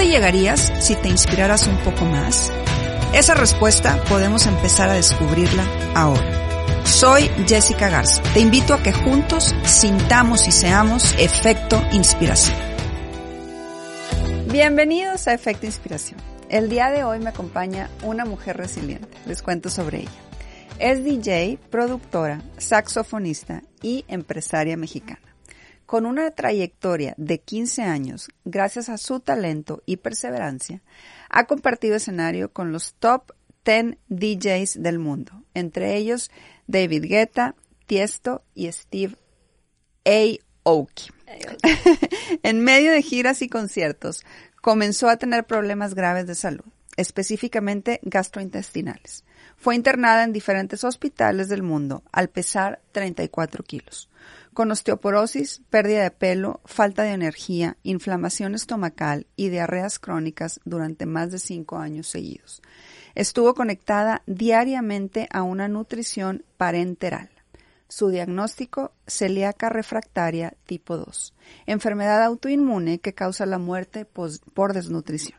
llegarías si te inspiraras un poco más? Esa respuesta podemos empezar a descubrirla ahora. Soy Jessica Garza. Te invito a que juntos sintamos y seamos efecto inspiración. Bienvenidos a Efecto Inspiración. El día de hoy me acompaña una mujer resiliente. Les cuento sobre ella. Es DJ, productora, saxofonista y empresaria mexicana con una trayectoria de 15 años, gracias a su talento y perseverancia, ha compartido escenario con los top 10 DJs del mundo, entre ellos David Guetta, Tiesto y Steve Aoki. en medio de giras y conciertos, comenzó a tener problemas graves de salud, específicamente gastrointestinales. Fue internada en diferentes hospitales del mundo al pesar 34 kilos con osteoporosis, pérdida de pelo, falta de energía, inflamación estomacal y diarreas crónicas durante más de cinco años seguidos. Estuvo conectada diariamente a una nutrición parenteral. Su diagnóstico, celíaca refractaria tipo 2, enfermedad autoinmune que causa la muerte por desnutrición.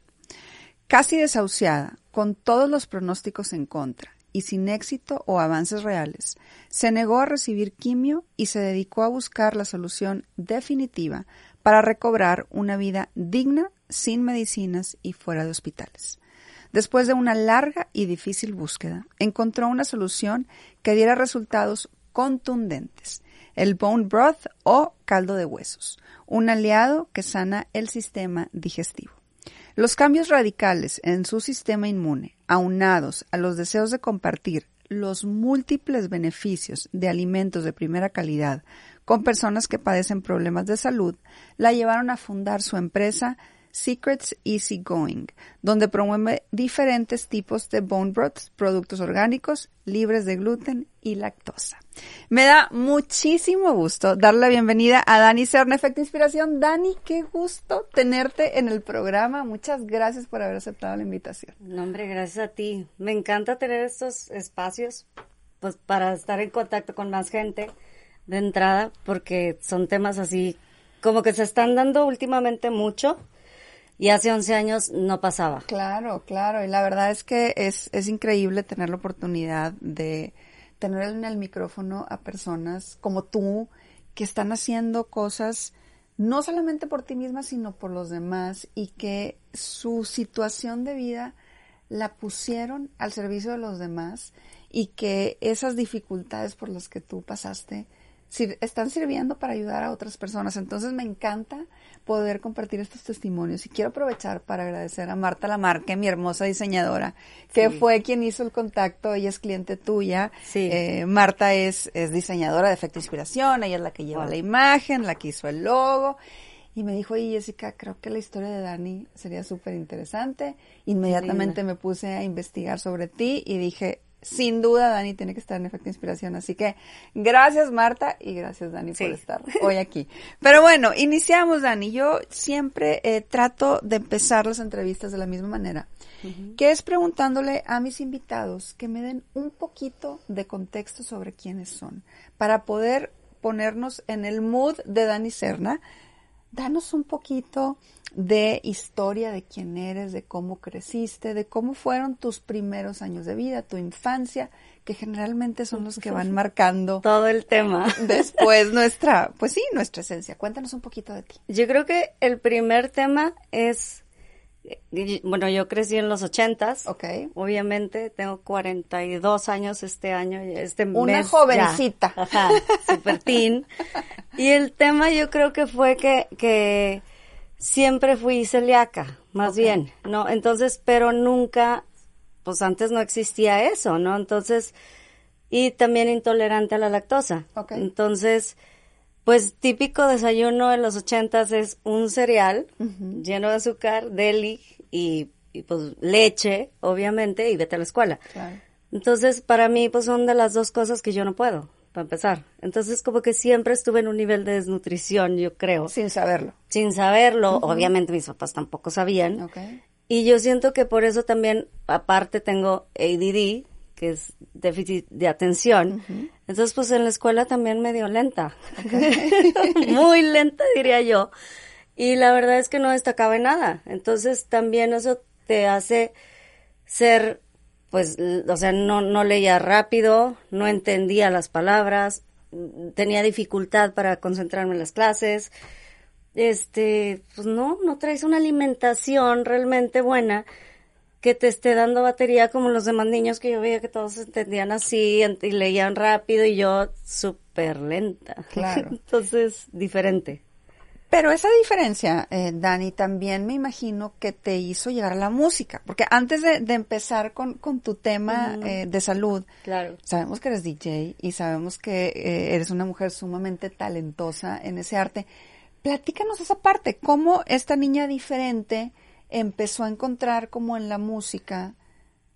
Casi desahuciada, con todos los pronósticos en contra, y sin éxito o avances reales, se negó a recibir quimio y se dedicó a buscar la solución definitiva para recobrar una vida digna, sin medicinas y fuera de hospitales. Después de una larga y difícil búsqueda, encontró una solución que diera resultados contundentes, el bone broth o caldo de huesos, un aliado que sana el sistema digestivo. Los cambios radicales en su sistema inmune, aunados a los deseos de compartir los múltiples beneficios de alimentos de primera calidad con personas que padecen problemas de salud, la llevaron a fundar su empresa Secrets Easy Going, donde promueve diferentes tipos de bone broths, productos orgánicos, libres de gluten y lactosa. Me da muchísimo gusto dar la bienvenida a Dani Cerna, Efecto Inspiración. Dani, qué gusto tenerte en el programa. Muchas gracias por haber aceptado la invitación. No, hombre, gracias a ti. Me encanta tener estos espacios pues, para estar en contacto con más gente de entrada, porque son temas así como que se están dando últimamente mucho y hace 11 años no pasaba. Claro, claro, y la verdad es que es, es increíble tener la oportunidad de tener en el micrófono a personas como tú que están haciendo cosas no solamente por ti misma, sino por los demás y que su situación de vida la pusieron al servicio de los demás y que esas dificultades por las que tú pasaste están sirviendo para ayudar a otras personas. Entonces me encanta poder compartir estos testimonios y quiero aprovechar para agradecer a Marta Lamarque, mi hermosa diseñadora, que fue quien hizo el contacto, ella es cliente tuya. Eh, Marta es, es diseñadora de Efecto Inspiración, ella es la que lleva la imagen, la que hizo el logo. Y me dijo, oye Jessica, creo que la historia de Dani sería súper interesante. Inmediatamente me puse a investigar sobre ti y dije, sin duda Dani tiene que estar en efecto inspiración. Así que gracias Marta y gracias Dani por estar hoy aquí. Pero bueno, iniciamos Dani. Yo siempre eh, trato de empezar las entrevistas de la misma manera, que es preguntándole a mis invitados que me den un poquito de contexto sobre quiénes son, para poder ponernos en el mood de Dani Serna. Danos un poquito de historia de quién eres, de cómo creciste, de cómo fueron tus primeros años de vida, tu infancia, que generalmente son los que van marcando todo el tema. Después nuestra, pues sí, nuestra esencia. Cuéntanos un poquito de ti. Yo creo que el primer tema es, bueno, yo crecí en los ochentas. Ok. Obviamente, tengo 42 años este año, este Una jovencita. Ajá, super teen. y el tema yo creo que fue que, que siempre fui celíaca, más bien, ¿no? Entonces, pero nunca, pues antes no existía eso, ¿no? Entonces, y también intolerante a la lactosa. Entonces, pues típico desayuno de los ochentas es un cereal lleno de azúcar, deli y, y, pues leche, obviamente, y vete a la escuela. Entonces, para mí, pues son de las dos cosas que yo no puedo para empezar. Entonces, como que siempre estuve en un nivel de desnutrición, yo creo. Sin saberlo. Sin saberlo. Obviamente mis papás tampoco sabían. Y yo siento que por eso también, aparte, tengo ADD, que es déficit de atención. Entonces, pues en la escuela también medio lenta. Muy lenta, diría yo. Y la verdad es que no destacaba en nada. Entonces, también eso te hace ser pues, o sea, no, no leía rápido, no entendía las palabras, tenía dificultad para concentrarme en las clases. Este, pues no, no traes una alimentación realmente buena que te esté dando batería como los demás niños que yo veía que todos entendían así y leían rápido y yo súper lenta. Claro. Entonces, diferente. Pero esa diferencia, eh, Dani, también me imagino que te hizo llegar a la música, porque antes de, empezar con, tu tema eh, de salud, claro. sabemos que eres DJ y sabemos que eh, eres una mujer sumamente talentosa en ese arte. Platícanos esa parte, cómo esta niña diferente empezó a encontrar como en la música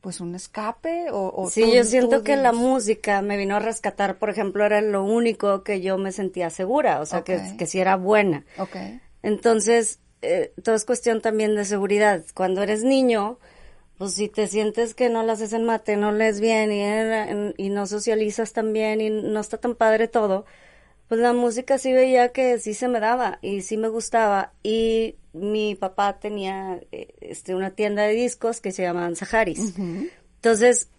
pues un escape o, sí yo siento que la música me vino a rescatar por ejemplo era lo único que yo me sentía segura o sea que, que sí era buena. Okay. entonces eh, todo es cuestión también de seguridad. Cuando eres niño pues si te sientes que no la haces en mate no lees bien y, y no socializas tan bien y no está tan padre todo pues la música sí veía que sí se me daba y sí me gustaba y mi papá tenía eh, este una tienda de discos que se llamaban Saharis. Entonces,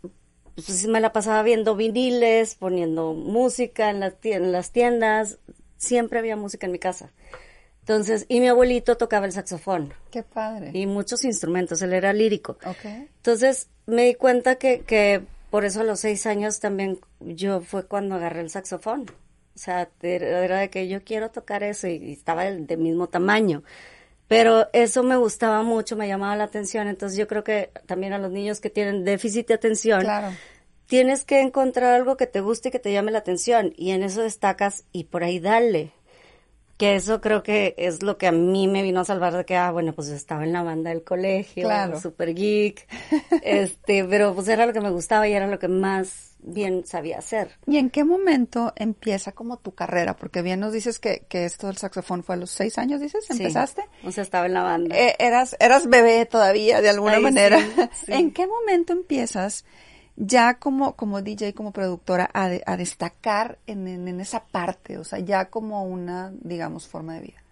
pues me la pasaba viendo viniles, poniendo música en, en las tiendas, siempre había música en mi casa. Entonces, y mi abuelito tocaba el saxofón. Qué padre. Y muchos instrumentos, él era lírico. Okay. Entonces, me di cuenta que, que por eso a los seis años también yo fue cuando agarré el saxofón. O sea, era de que yo quiero tocar eso y, estaba del, mismo tamaño. Pero eso me gustaba mucho, me llamaba la atención. Entonces yo creo que también a los niños que tienen déficit de atención, tienes que encontrar algo que te guste y que te llame la atención. Y en eso destacas y por ahí dale. Que eso creo que es lo que a mí me vino a salvar de que, ah, bueno, pues estaba en la banda del colegio, claro. super geek, este, pero pues era lo que me gustaba y era lo que más bien sabía hacer. ¿Y en qué momento empieza como tu carrera? Porque bien nos dices que, que esto del saxofón fue a los seis años, dices, ¿empezaste? o sea, estaba en la banda. Eh, eras, eras bebé todavía, de alguna manera. ¿En qué momento empiezas ya como, como DJ, como productora, a, a destacar en, en, esa parte? O sea, ya como una, digamos, forma de vida.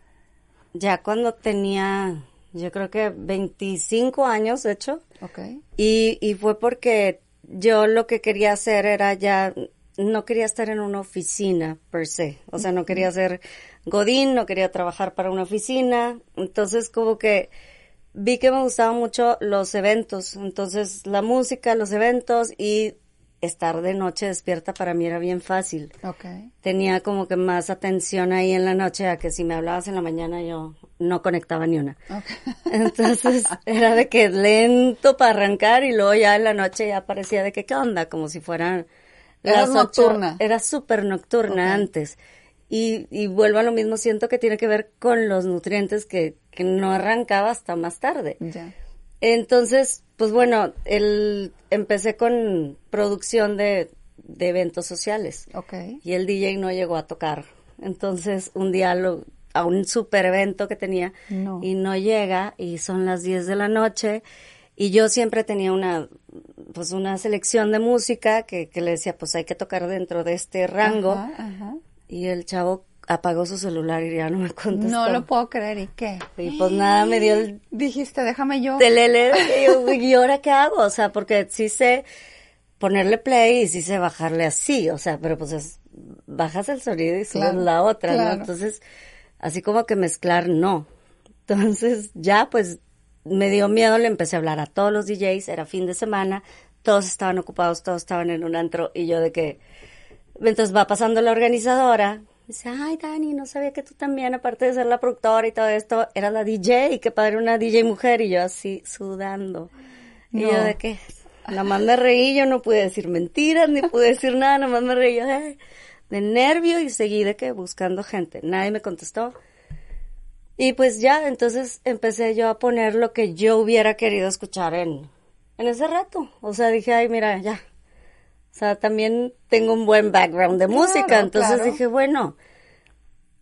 Ya cuando tenía, yo creo que 25 años, de hecho. Ok. Y, y fue porque yo lo que quería hacer era ya, no quería estar en una oficina per se, o sea, no quería ser godín, no quería trabajar para una oficina, entonces como que vi que me gustaban mucho los eventos, entonces la música, los eventos y estar de noche despierta para mí era bien fácil. Okay. Tenía como que más atención ahí en la noche a que si me hablabas en la mañana yo no conectaba ni una. Entonces era de que lento para arrancar y luego ya en la noche ya parecía de que qué onda, como si fueran era nocturna. Era súper nocturna antes. Y, y vuelvo a lo mismo, siento que tiene que ver con los nutrientes que, que no arrancaba hasta más tarde. Ya. Entonces, pues bueno, el, empecé con producción de, de eventos sociales. Okay. Y el DJ no llegó a tocar. Entonces, un día lo, a un super evento que tenía y no llega y son las 10 de la noche y yo siempre tenía una pues una selección de música que, que le decía pues hay que tocar dentro de este rango y el chavo apagó su celular y ya no me contestó. No lo puedo creer, ¿y qué? Y pues nada, me dio el Dijiste, déjame yo. telele. y yo, ¿Y ahora qué hago? O sea, porque sí sé ponerle play y sí sé bajarle así. O sea, pero pues es, bajas el sonido y subes Claro, la otra, claro. ¿no? Entonces, así como que mezclar, no. Entonces, ya pues me dio miedo, le empecé a hablar a todos los DJs, era fin de semana, todos estaban ocupados, todos estaban en un antro y yo de que, entonces va pasando la organizadora, dice, ay Dani, no sabía que tú también, aparte de ser la productora y todo esto, eras la DJ, y qué padre una DJ mujer, y yo así sudando. Y yo de que, nada más me reí, yo no pude decir mentiras, ni pude decir nada, nada más me reí yo de, de nervio y seguí de que buscando gente. Nadie me contestó. Y pues ya, entonces empecé yo a poner lo que yo hubiera querido escuchar en, en ese rato. O sea, dije, ay, mira, ya. O sea, también tengo un buen background de Claro, música. Entonces claro. dije, bueno.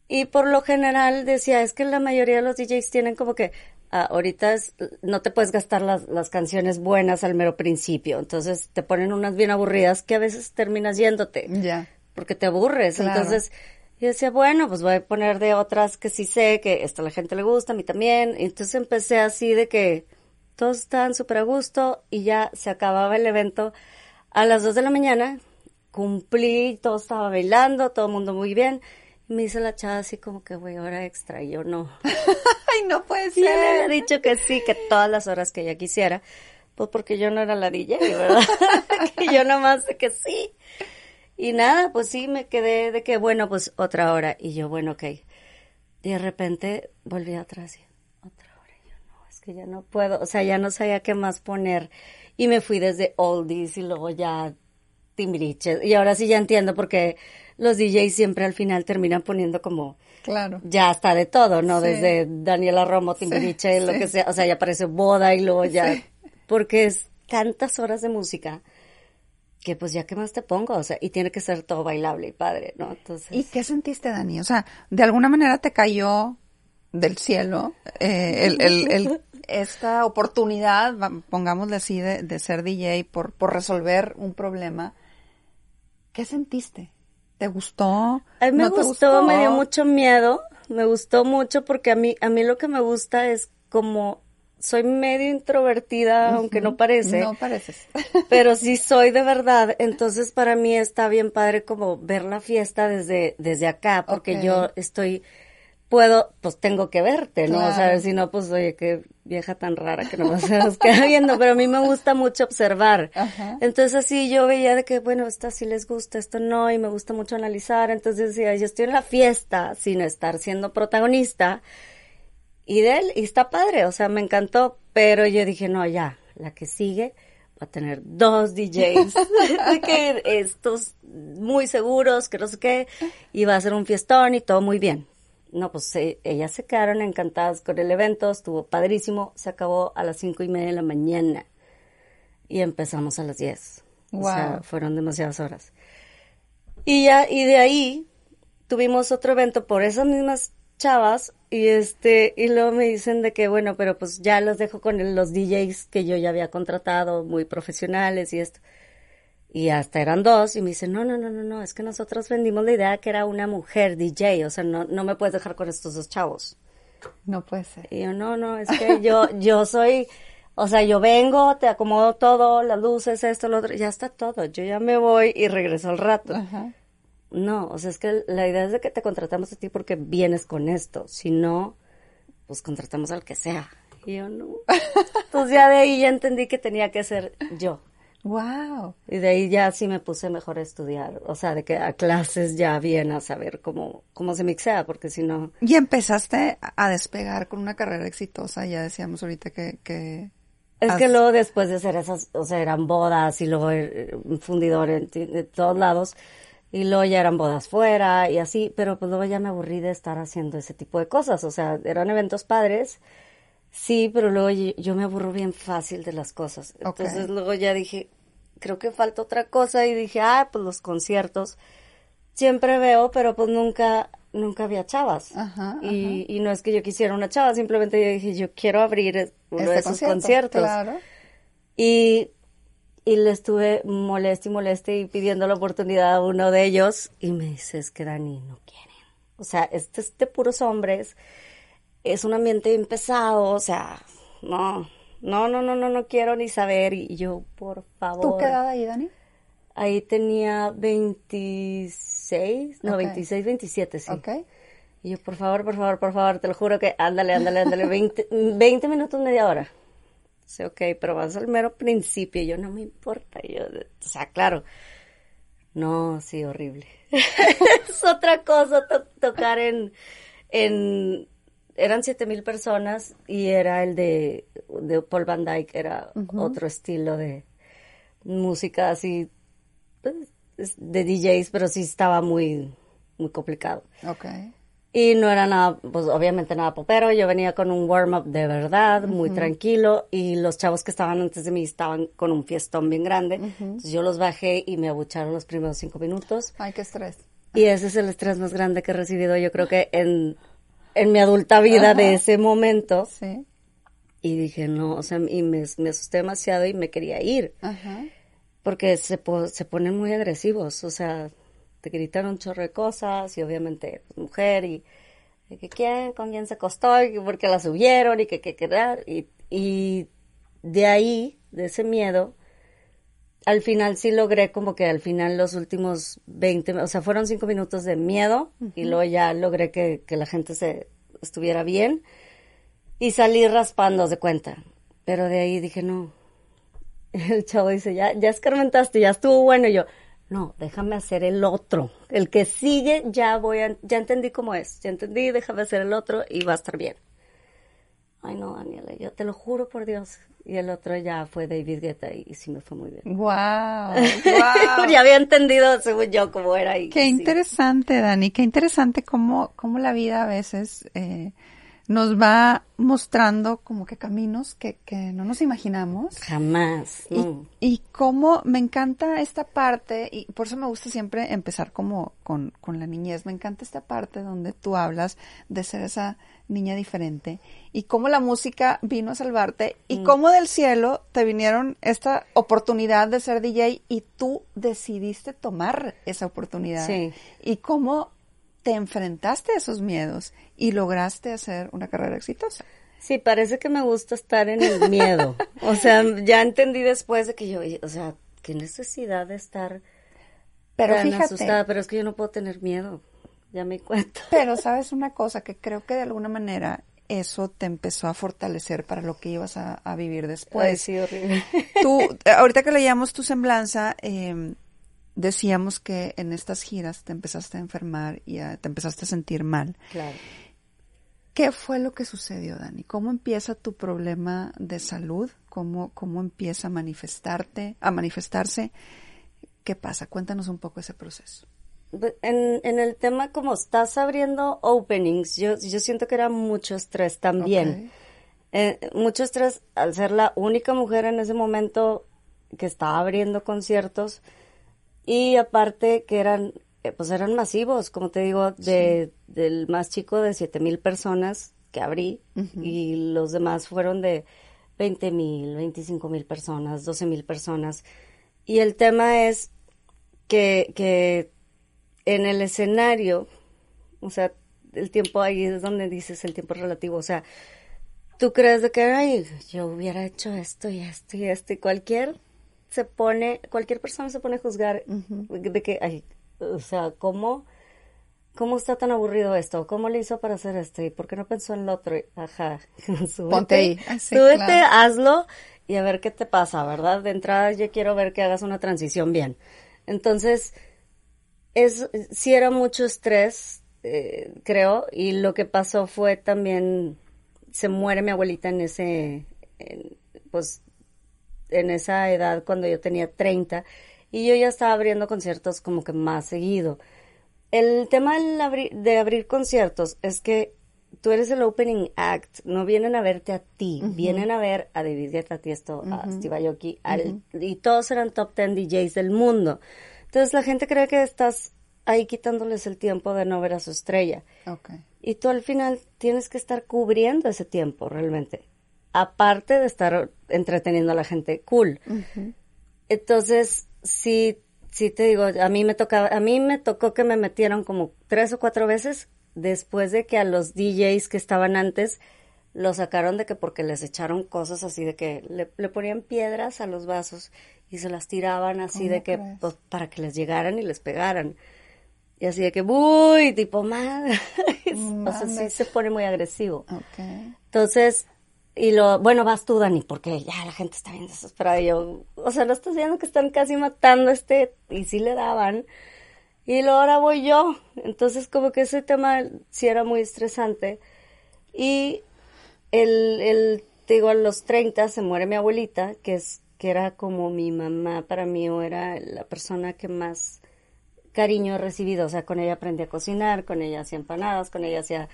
Y por lo general decía, es que la mayoría de los DJs tienen como que, ah, ahorita es- no te puedes gastar las, las canciones buenas al mero principio. Entonces te ponen unas bien aburridas que a veces terminas yéndote Ya. porque te aburres. Claro. Entonces, yo decía, bueno, pues voy a poner de otras que sí sé que esto a la gente le gusta, a mí también. Y entonces empecé así de que todos estaban súper a gusto y ya se acababa el evento a las dos de la mañana. Cumplí, todo estaba bailando, todo el mundo muy bien. Me dice la chava así como que, güey, hora extra. Y yo no. Ay, no puede ya le ser. había dicho que sí, que todas las horas que ella quisiera. Pues porque yo no era la DJ, ¿verdad? que yo nomás de que sí. Y nada, pues sí, me quedé de que, bueno, pues otra hora. Y yo, bueno, ok. Y de repente volví atrás y otra hora. Y yo, no, es que ya no puedo. O sea, ya no sabía qué más poner. Y me fui desde oldies y luego ya timbiriches. Y ahora sí ya entiendo porque los DJs siempre al final terminan poniendo como Claro. ya está de todo, ¿no? Sí. Desde Daniela Romo, Timbiriche, lo sí. que sea, o sea, ya parece boda y luego ya, porque es tantas horas de música que pues ya qué más te pongo, o sea, y tiene que ser todo bailable y padre, ¿no? Entonces, ¿Y qué sentiste, Dani? O sea, de alguna manera te cayó del cielo eh, el, el- el- esta oportunidad, pongámosle así, de, de ser DJ por, por resolver un problema. ¿Qué sentiste? ¿Te gustó? a mí me ¿No te gustó, me dio mucho miedo, me gustó mucho porque a mí, a mí lo que me gusta es como, soy medio introvertida, aunque no parece. No pareces. pero sí soy de verdad, entonces para mí está bien padre como ver la fiesta desde, desde acá, porque yo estoy, puedo, pues tengo que verte, ¿no? O sea, Claro. si no, pues oye, qué vieja tan rara que no se nos queda viendo, pero a mí me gusta mucho observar. Ajá. Entonces así yo veía de que, bueno, esto sí les gusta, esto no, y me gusta mucho analizar, entonces decía, yo estoy en la fiesta sin estar siendo protagonista, y de él, y está padre, o sea, me encantó, pero yo dije, no, ya, la que sigue va a tener dos DJs, que estos muy seguros, que no sé qué, y va a ser un fiestón y todo muy bien. No, pues eh, ellas se quedaron encantadas con el evento, estuvo padrísimo, se acabó a las cinco y media de la mañana y empezamos a las diez. O sea, Wow. fueron demasiadas horas. Y ya, y de ahí tuvimos otro evento por esas mismas chavas y este, y luego me dicen de que bueno, pero pues ya los dejo con el- los DJs que yo ya había contratado, muy profesionales y esto. Y hasta eran dos y me dicen, no, no, no, no, no, es que nosotros vendimos la idea que era una mujer DJ, o sea, no, no me puedes dejar con estos dos chavos. No puede ser. Y yo, no, no, es que yo, yo soy, o sea, yo vengo, te acomodo todo, las luces, esto, lo otro, ya está todo, yo ya me voy y regreso al rato. Ajá. No, o sea, es que la idea es de que te contratamos a ti porque vienes con esto. Si no, pues contratamos al que sea. Y yo no. Entonces ya de ahí ya entendí que tenía que ser yo. Wow. Y de ahí ya sí me puse mejor a estudiar. O sea, de que a clases ya bien a saber cómo, cómo se mixea, porque si no. Y empezaste a despegar con una carrera exitosa, ya decíamos ahorita que... que Es que luego después de hacer esas, o sea, eran bodas y luego eh, un fundidor en, de todos lados y luego ya eran bodas fuera y así, pero pues luego ya me aburrí de estar haciendo ese tipo de cosas, o sea, eran eventos padres, sí, pero luego yo, yo me aburro bien fácil de las cosas. Entonces luego ya dije, creo que falta otra cosa y dije, ah, pues los conciertos siempre veo, pero pues nunca, nunca había chavas. Ajá, y, y no es que yo quisiera una chava, simplemente yo dije, yo quiero abrir uno este de esos concierto, conciertos. Claro. Y, y le estuve moleste y moleste y pidiendo la oportunidad a uno de ellos y me dice, es que Dani, no quieren. O sea, este es de puros hombres, es un ambiente bien pesado, o sea, no, no, no, no, no, no quiero ni saber. Y yo, por favor. ¿Tú qué edad ahí, Dani? Ahí tenía 26, no, 26, 27, sí. Ok. Y yo, por favor, por favor, por favor, te lo juro que ándale, ándale, ándale, 20, 20 minutos, media hora. Sí, ok, pero vas al mero principio. Y yo, no me importa. Y yo, o sea, claro. No, sí, horrible. es otra cosa to- tocar en, en, eran siete mil personas y era el de, de Paul Van Dyke, era otro estilo de música así, pues, es de DJs, pero sí estaba muy, muy complicado. Ok. Y no era nada, pues obviamente nada popero, yo venía con un warm-up de verdad, muy tranquilo, y los chavos que estaban antes de mí estaban con un fiestón bien grande, entonces yo los bajé y me abucharon los primeros cinco minutos, Ay, qué estrés. y ese es el estrés más grande que he recibido yo creo que en, en mi adulta vida de ese momento, Sí. y dije no, o sea, y me, me asusté demasiado y me quería ir, Ajá. porque se, po- se ponen muy agresivos, o sea, te gritan un chorro de cosas y obviamente pues, mujer y de que quién, con quién se acostó y porque la subieron y que que quedar y, y de ahí, de ese miedo, al final sí logré como que al final los últimos 20, o sea, fueron cinco minutos de miedo y luego ya logré que, que la gente se estuviera bien y salí raspando de cuenta. Pero de ahí dije, no. El chavo dice, ya, ya escarmentaste, ya estuvo bueno. Y yo, no, déjame hacer el otro. El que sigue, ya voy a, ya entendí cómo es. Ya entendí, déjame hacer el otro y va a estar bien. Ay, no, Daniela, yo te lo juro por Dios. Y el otro ya fue David Guetta y, y sí me fue muy bien. Wow. wow. ya había entendido, según yo, cómo era. Y, Qué sí. interesante, Dani, qué interesante cómo, cómo la vida a veces eh, nos va mostrando como que caminos que, que no nos imaginamos. Jamás. Y, no. y cómo me encanta esta parte, y por eso me gusta siempre empezar como con, con la niñez, me encanta esta parte donde tú hablas de ser esa niña diferente y cómo la música vino a salvarte y cómo del cielo te vinieron esta oportunidad de ser DJ y tú decidiste tomar esa oportunidad Sí. y cómo te enfrentaste a esos miedos y lograste hacer una carrera exitosa. Sí, parece que me gusta estar en el miedo. O sea, ya entendí después de que yo, o sea, qué necesidad de estar Pero tan fíjate, asustada, pero es que yo no puedo tener miedo. Ya me cuento. Pero sabes una cosa que creo que de alguna manera eso te empezó a fortalecer para lo que ibas a, a vivir después. Ay, sí, horrible. Tú, ahorita que leíamos tu semblanza, eh, decíamos que en estas giras te empezaste a enfermar y a- te empezaste a sentir mal. Claro. ¿Qué fue lo que sucedió, Dani? ¿Cómo empieza tu problema de salud? ¿Cómo, cómo empieza a manifestarte, a manifestarse? ¿Qué pasa? Cuéntanos un poco ese proceso. En, en el tema como estás abriendo openings, yo, yo siento que era mucho estrés también. Ok. Eh, mucho estrés al ser la única mujer en ese momento que estaba abriendo conciertos y aparte que eran eh, pues eran masivos, como te digo, de, del más chico de siete mil personas que abrí y los demás fueron de 20 mil, 25 mil personas, 12 mil personas. Y el tema es que, que en el escenario, o sea, el tiempo ahí es donde dices el tiempo relativo, o sea, tú crees de que, ay, yo hubiera hecho esto y esto y esto y cualquier se pone, cualquier persona se pone a juzgar de que, ay, o sea, ¿cómo, cómo está tan aburrido esto? ¿Cómo le hizo para hacer esto? ¿Y por qué no pensó en lo otro? Ajá, súbete, Ponte ahí. Ah, sí, súbete, claro. hazlo y a ver qué te pasa, ¿verdad? De entrada yo quiero ver que hagas una transición bien. Entonces, es, sí era mucho estrés, eh, creo, y lo que pasó fue también, se muere mi abuelita en ese, en, pues, en esa edad cuando yo tenía 30, y yo ya estaba abriendo conciertos como que más seguido. El tema abri- de abrir conciertos es que tú eres el opening act, no vienen a verte a ti, vienen a ver a David Guetta, a Tiesto, a Steve Aoki, al- y todos eran top 10 DJs del mundo. Entonces la gente cree que estás ahí quitándoles el tiempo de no ver a su estrella. Ok. Y tú al final tienes que estar cubriendo ese tiempo realmente. Aparte de estar entreteniendo a la gente cool. Entonces, sí, sí te digo, a mí me tocaba, a mí me tocó que me metieron como tres o cuatro veces después de que a los DJs que estaban antes lo sacaron de que porque les echaron cosas así de que le, le ponían piedras a los vasos y se las tiraban así de que pues, para que les llegaran y les pegaran. Y así de que, uy, tipo, madre. o sea, sí se pone muy agresivo. Entonces, y lo, bueno, vas tú, Dani, porque ya la gente está bien desesperada. Y yo, o sea, no estás viendo que están casi matando a este, y sí le daban. Y luego ahora voy yo. Entonces, como que ese tema sí era muy estresante. Y el, el, te digo, a los 30 se muere mi abuelita, que es, que era como mi mamá para mí, o era la persona que más cariño he recibido. O sea, con ella aprendí a cocinar, con ella hacía empanadas, con ella hacía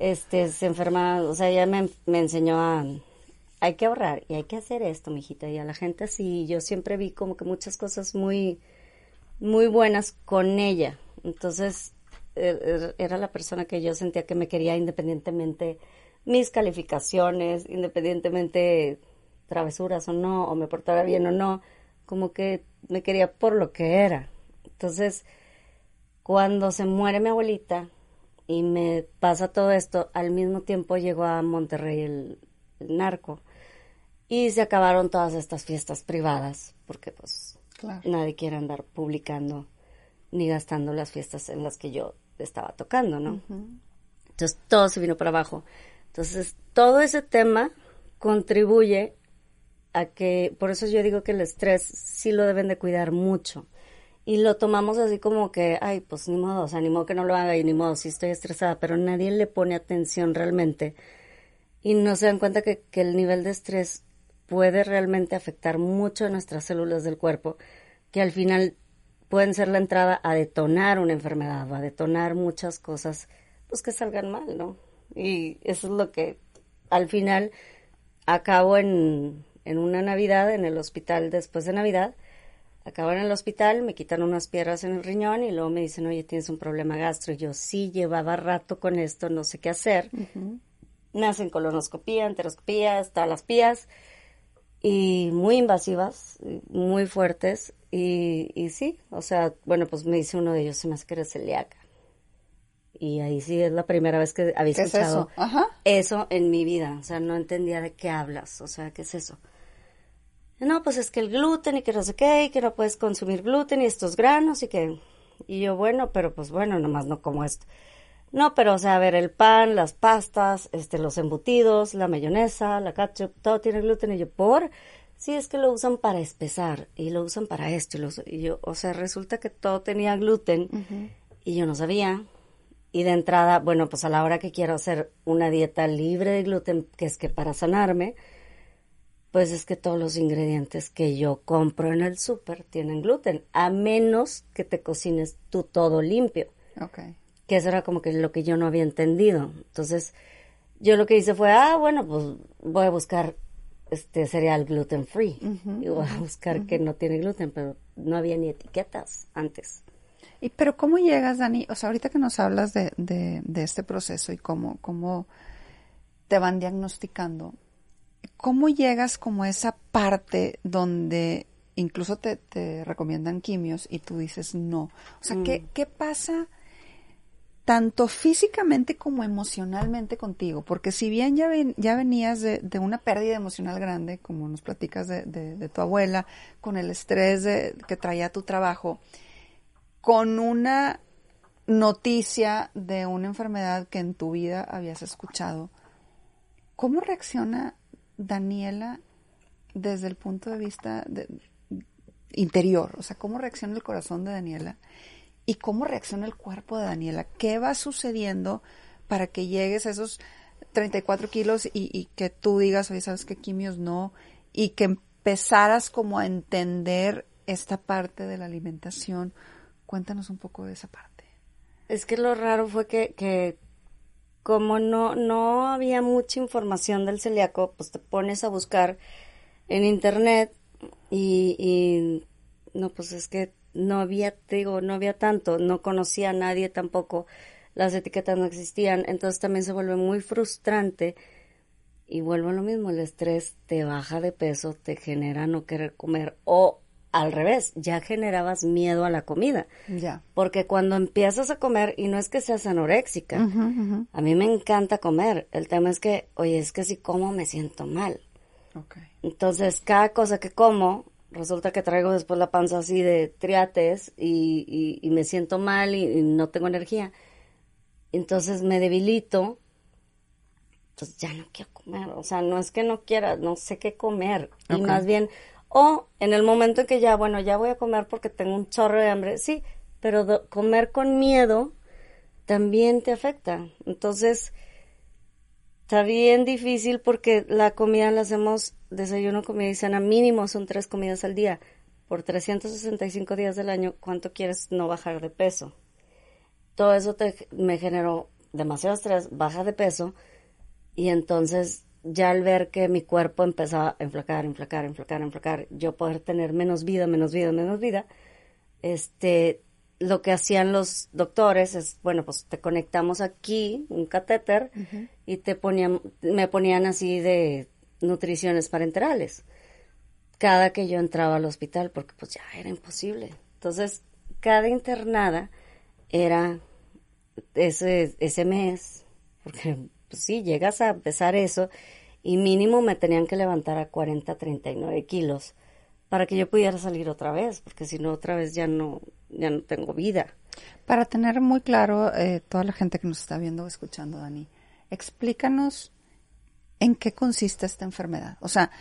este, se enferma, o sea, ella me, me enseñó a, hay que ahorrar y hay que hacer esto, mijita, y a la gente así, yo siempre vi como que muchas cosas muy, muy buenas con ella, entonces er, er, era la persona que yo sentía que me quería independientemente mis calificaciones, independientemente travesuras o no, o me portara bien o no, como que me quería por lo que era. Entonces, cuando se muere mi abuelita, y me pasa todo esto, al mismo tiempo llegó a Monterrey el, narco y se acabaron todas estas fiestas privadas porque pues nadie quiere andar publicando ni gastando las fiestas en las que yo estaba tocando, ¿no? Entonces todo se vino para abajo. Entonces todo ese tema contribuye a que, por eso yo digo que el estrés sí lo deben de cuidar mucho y lo tomamos así como que, ay, pues ni modo, o sea, ni modo que no lo haga y ni modo, sí estoy estresada, pero nadie le pone atención realmente y no se dan cuenta que, que el nivel de estrés puede realmente afectar mucho a nuestras células del cuerpo, que al final pueden ser la entrada a detonar una enfermedad o a detonar muchas cosas, pues que salgan mal, ¿no? Y eso es lo que al final acabo en, en una Navidad, en el hospital después de Navidad, Acabo en el hospital, me quitan unas piedras en el riñón y luego me dicen, oye, tienes un problema gastro. Y yo sí llevaba rato con esto, no sé qué hacer. Me hacen colonoscopía, enteroscopías, todas las pías. Y muy invasivas, muy fuertes. Y, y sí, o sea, bueno, pues me dice uno de ellos, se me hace que eres celíaca. Y ahí sí es la primera vez que había escuchado eso? eso en mi vida. O sea, no entendía de qué hablas. O sea, ¿qué es eso? No, pues es que el gluten y que no sé qué, y que no puedes consumir gluten y estos granos y que... Y yo, bueno, pero pues bueno, nomás no como esto. No, pero o sea, a ver, el pan, las pastas, este, los embutidos, la mayonesa, la ketchup, todo tiene gluten. Y yo, ¿por? Sí, es que lo usan para espesar y lo usan para esto. Y, y yo, o sea, resulta que todo tenía gluten y yo no sabía. Y de entrada, bueno, pues a la hora que quiero hacer una dieta libre de gluten, que es que para sanarme, pues es que todos los ingredientes que yo compro en el súper tienen gluten, a menos que te cocines tú todo limpio. Okay. Que eso era como que lo que yo no había entendido. Entonces, yo lo que hice fue, ah, bueno, pues voy a buscar este cereal gluten free. y voy a buscar que no tiene gluten, pero no había ni etiquetas antes. ¿Y pero cómo llegas, Dani? O sea, ahorita que nos hablas de, de, de este proceso y cómo, cómo te van diagnosticando, ¿cómo llegas como a esa parte donde incluso te, te, recomiendan quimios y tú dices no? O sea, ¿qué, mm. ¿qué, pasa tanto físicamente como emocionalmente contigo? Porque si bien ya, ya venías de, de, una pérdida emocional grande, como nos platicas de, de tu abuela, con el estrés que traía tu trabajo, con una noticia de una enfermedad que en tu vida habías escuchado, ¿cómo reacciona Daniela desde el punto de vista interior? O sea, ¿cómo reacciona el corazón de Daniela? ¿Y cómo reacciona el cuerpo de Daniela? ¿Qué va sucediendo para que llegues a esos 34 kilos y, que tú digas, oye, ¿sabes qué quimios no? Y que empezaras como a entender esta parte de la alimentación. Cuéntanos un poco de esa parte. Es que lo raro fue que, que como no, no había mucha información del celíaco, pues te pones a buscar en internet y, no, pues es que no había, digo, no había tanto, no conocía a nadie tampoco, las etiquetas no existían, entonces también se vuelve muy frustrante y vuelvo a lo mismo, el estrés te baja de peso, te genera no querer comer o al revés, ya generabas miedo a la comida. Ya. Porque cuando empiezas a comer, y no es que seas anoréxica, a mí me encanta comer. El tema es que, oye, es que si como me siento mal. Ok. Entonces, cada cosa que como, resulta que traigo después la panza así de triates y, y- y me siento mal y, y no tengo energía. Entonces me debilito. Entonces ya no quiero comer. O sea, no es que no quiera, no sé qué comer. Y más bien, o en el momento en que ya, bueno, ya voy a comer porque tengo un chorro de hambre, sí, pero comer con miedo también te afecta. Entonces, Está bien difícil porque la comida la hacemos desayuno, comida y cena mínimo, son tres comidas al día. Por 365 días del año, ¿cuánto quieres no bajar de peso? Todo eso te, me generó demasiado estrés, baja de peso y entonces ya al ver que mi cuerpo empezaba a enflacar, enflacar, enflacar, enflacar, yo poder tener menos vida, menos vida, menos vida, este, lo que hacían los doctores es, bueno, pues te conectamos aquí un catéter y te ponían, me ponían así de nutriciones parenterales cada que yo entraba al hospital porque pues ya era imposible. Entonces, cada internada era ese, ese mes, porque pues sí, llegas a pesar eso y mínimo me tenían que levantar a 40, 39 kilos para que yo pudiera salir otra vez, porque si no otra vez ya no, ya no tengo vida. Para tener muy claro eh, toda la gente que nos está viendo o escuchando, Dani, explícanos en qué consiste esta enfermedad. O sea,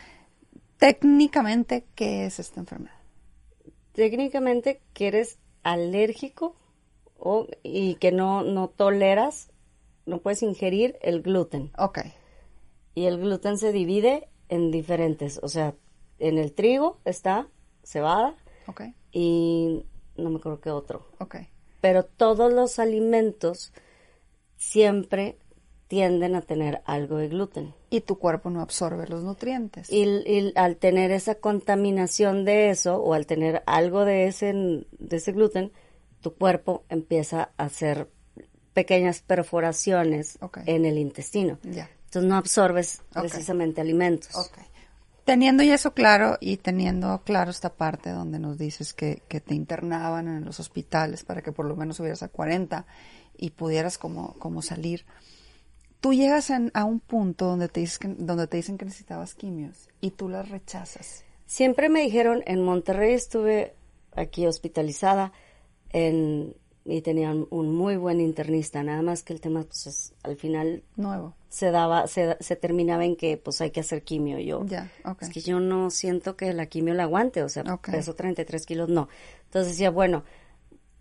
técnicamente, ¿qué es esta enfermedad? Técnicamente que eres alérgico o, y que no, no toleras, no puedes ingerir el gluten. Ok, Y el gluten se divide en diferentes, o sea, en el trigo está cebada ok, y no me acuerdo qué otro. ok. Pero todos los alimentos siempre tienden a tener algo de gluten. Y tu cuerpo no absorbe los nutrientes. Y, y al tener esa contaminación de eso o al tener algo de ese, de ese gluten, tu cuerpo empieza a hacer pequeñas perforaciones Ok. en el intestino. Ya. Entonces no absorbes Ok. precisamente alimentos. Ok. Teniendo ya eso claro y teniendo claro esta parte donde nos dices que, que te internaban en los hospitales para que por lo menos subieras a 40 y pudieras como, como salir, tú llegas en- a un punto donde te, dices que, donde te dicen que necesitabas quimios y tú las rechazas. Siempre me dijeron, en Monterrey estuve aquí hospitalizada en, y tenían un muy buen internista, nada más que el tema pues es, al final Nuevo. se daba, se, se terminaba en que pues hay que hacer quimio. Yo, Ya, es que yo no siento que la quimio la aguante, o sea, Ok. peso 33 kilos, no. Entonces decía, bueno,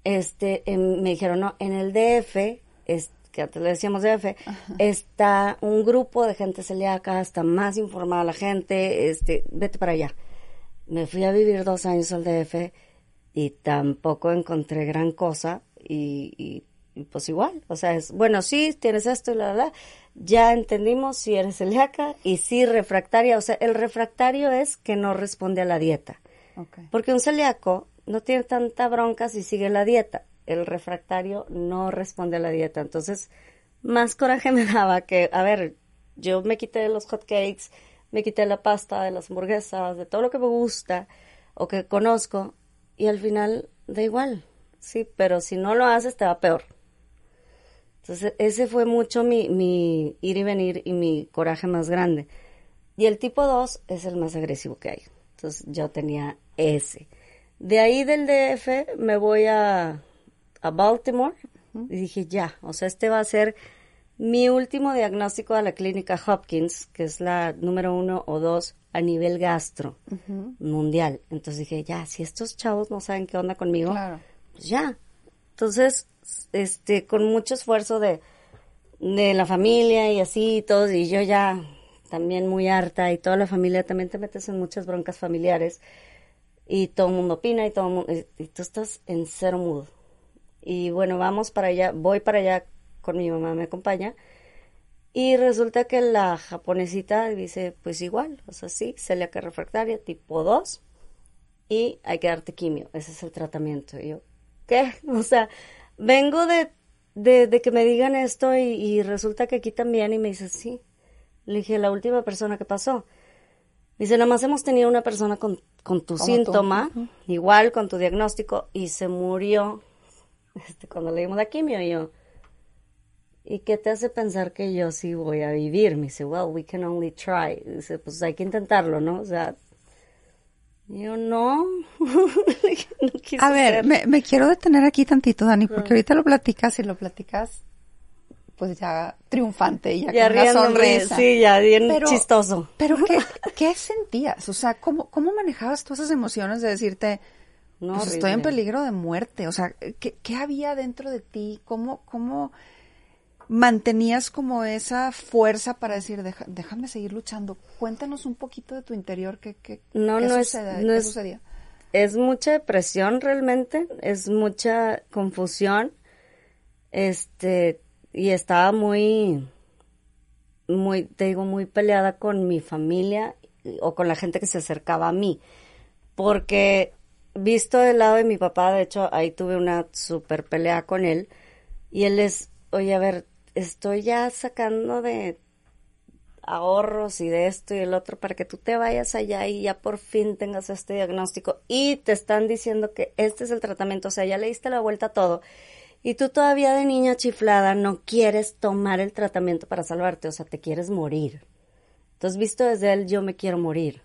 este, em, me dijeron, no, en el DF, es, que antes le decíamos DF, está un grupo de gente celíaca, está más informada la gente, este, vete para allá. Me fui a vivir dos años al DF y tampoco encontré gran cosa y, y- y pues igual, o sea, es, bueno, sí, tienes esto y la, la, la, ya entendimos si eres celíaca y sí refractaria, o sea, el refractario es que no responde a la dieta. Porque un celíaco no tiene tanta bronca si sigue la dieta. El refractario no responde a la dieta. Entonces, más coraje me daba que, a ver, yo me quité de los hotcakes, me quité la pasta, de las hamburguesas, de todo lo que me gusta o que conozco y al final da igual. Sí, pero si no lo haces te va peor. Entonces, ese fue mucho mi, mi ir y venir y mi coraje más grande. Y el tipo 2 es el más agresivo que hay. Entonces, yo tenía ese. De ahí del DF me voy a, a Baltimore y dije, ya, o sea, este va a ser mi último diagnóstico de la clínica Hopkins, que es la número uno o dos a nivel gastro mundial. Entonces dije, ya, si estos chavos no saben qué onda conmigo, Claro. Pues ya. Entonces, este, con mucho esfuerzo de, de la familia y así y todo, y yo ya también muy harta y toda la familia, también te metes en muchas broncas familiares y todo el mundo opina y todo el mundo, y, y tú estás en cero mood. Y bueno, vamos para allá, voy para allá con mi mamá, me acompaña. Y resulta que la japonesita dice, pues igual, o sea, sí, celíaca refractaria tipo 2 y hay que darte quimio, ese es el tratamiento. Y yo, ¿qué? O sea, vengo de, de, de que me digan esto y, y resulta que aquí también y me dice, sí. Le dije, la última persona que pasó. Dice, nada más hemos tenido una persona con, con tu Como síntoma, igual con tu diagnóstico, y se murió este, cuando le dimos la quimio. Y yo, ¿y qué te hace pensar que yo sí voy a vivir? Me dice, well, we can only try. Dice, pues hay que intentarlo, ¿no? O sea, yo, no, no quise A ver, me, me quiero detener aquí tantito, Dani, porque ahorita lo platicas y lo platicas, pues ya triunfante ya, ya con una sonrisa. sí, ya bien Pero- chistoso. Pero ¿qué, ¿qué sentías? O sea, ¿cómo, ¿cómo manejabas tú esas emociones de decirte, No, pues estoy en peligro de muerte? O sea, ¿qué, qué había dentro de ti? ¿Cómo, cómo mantenías como esa fuerza para decir, "Deja- déjame seguir luchando? Cuéntanos un poquito de tu interior, ¿qué, qué, No, qué no es- sucede- no qué es- sucedía? es mucha depresión realmente, es mucha confusión, este, y estaba muy, muy, te digo, muy peleada con mi familia o con la gente que se acercaba a mí, porque visto del lado de mi papá, de hecho, ahí tuve una super pelea con él, y él es, oye, a ver, estoy ya sacando de ahorros y de esto y el otro para que tú te vayas allá y ya por fin tengas este diagnóstico y te están diciendo que este es el tratamiento, o sea, ya le diste la vuelta a todo y tú todavía de niña chiflada no quieres tomar el tratamiento para salvarte, o sea, te quieres morir. Entonces, visto desde él, yo me quiero morir.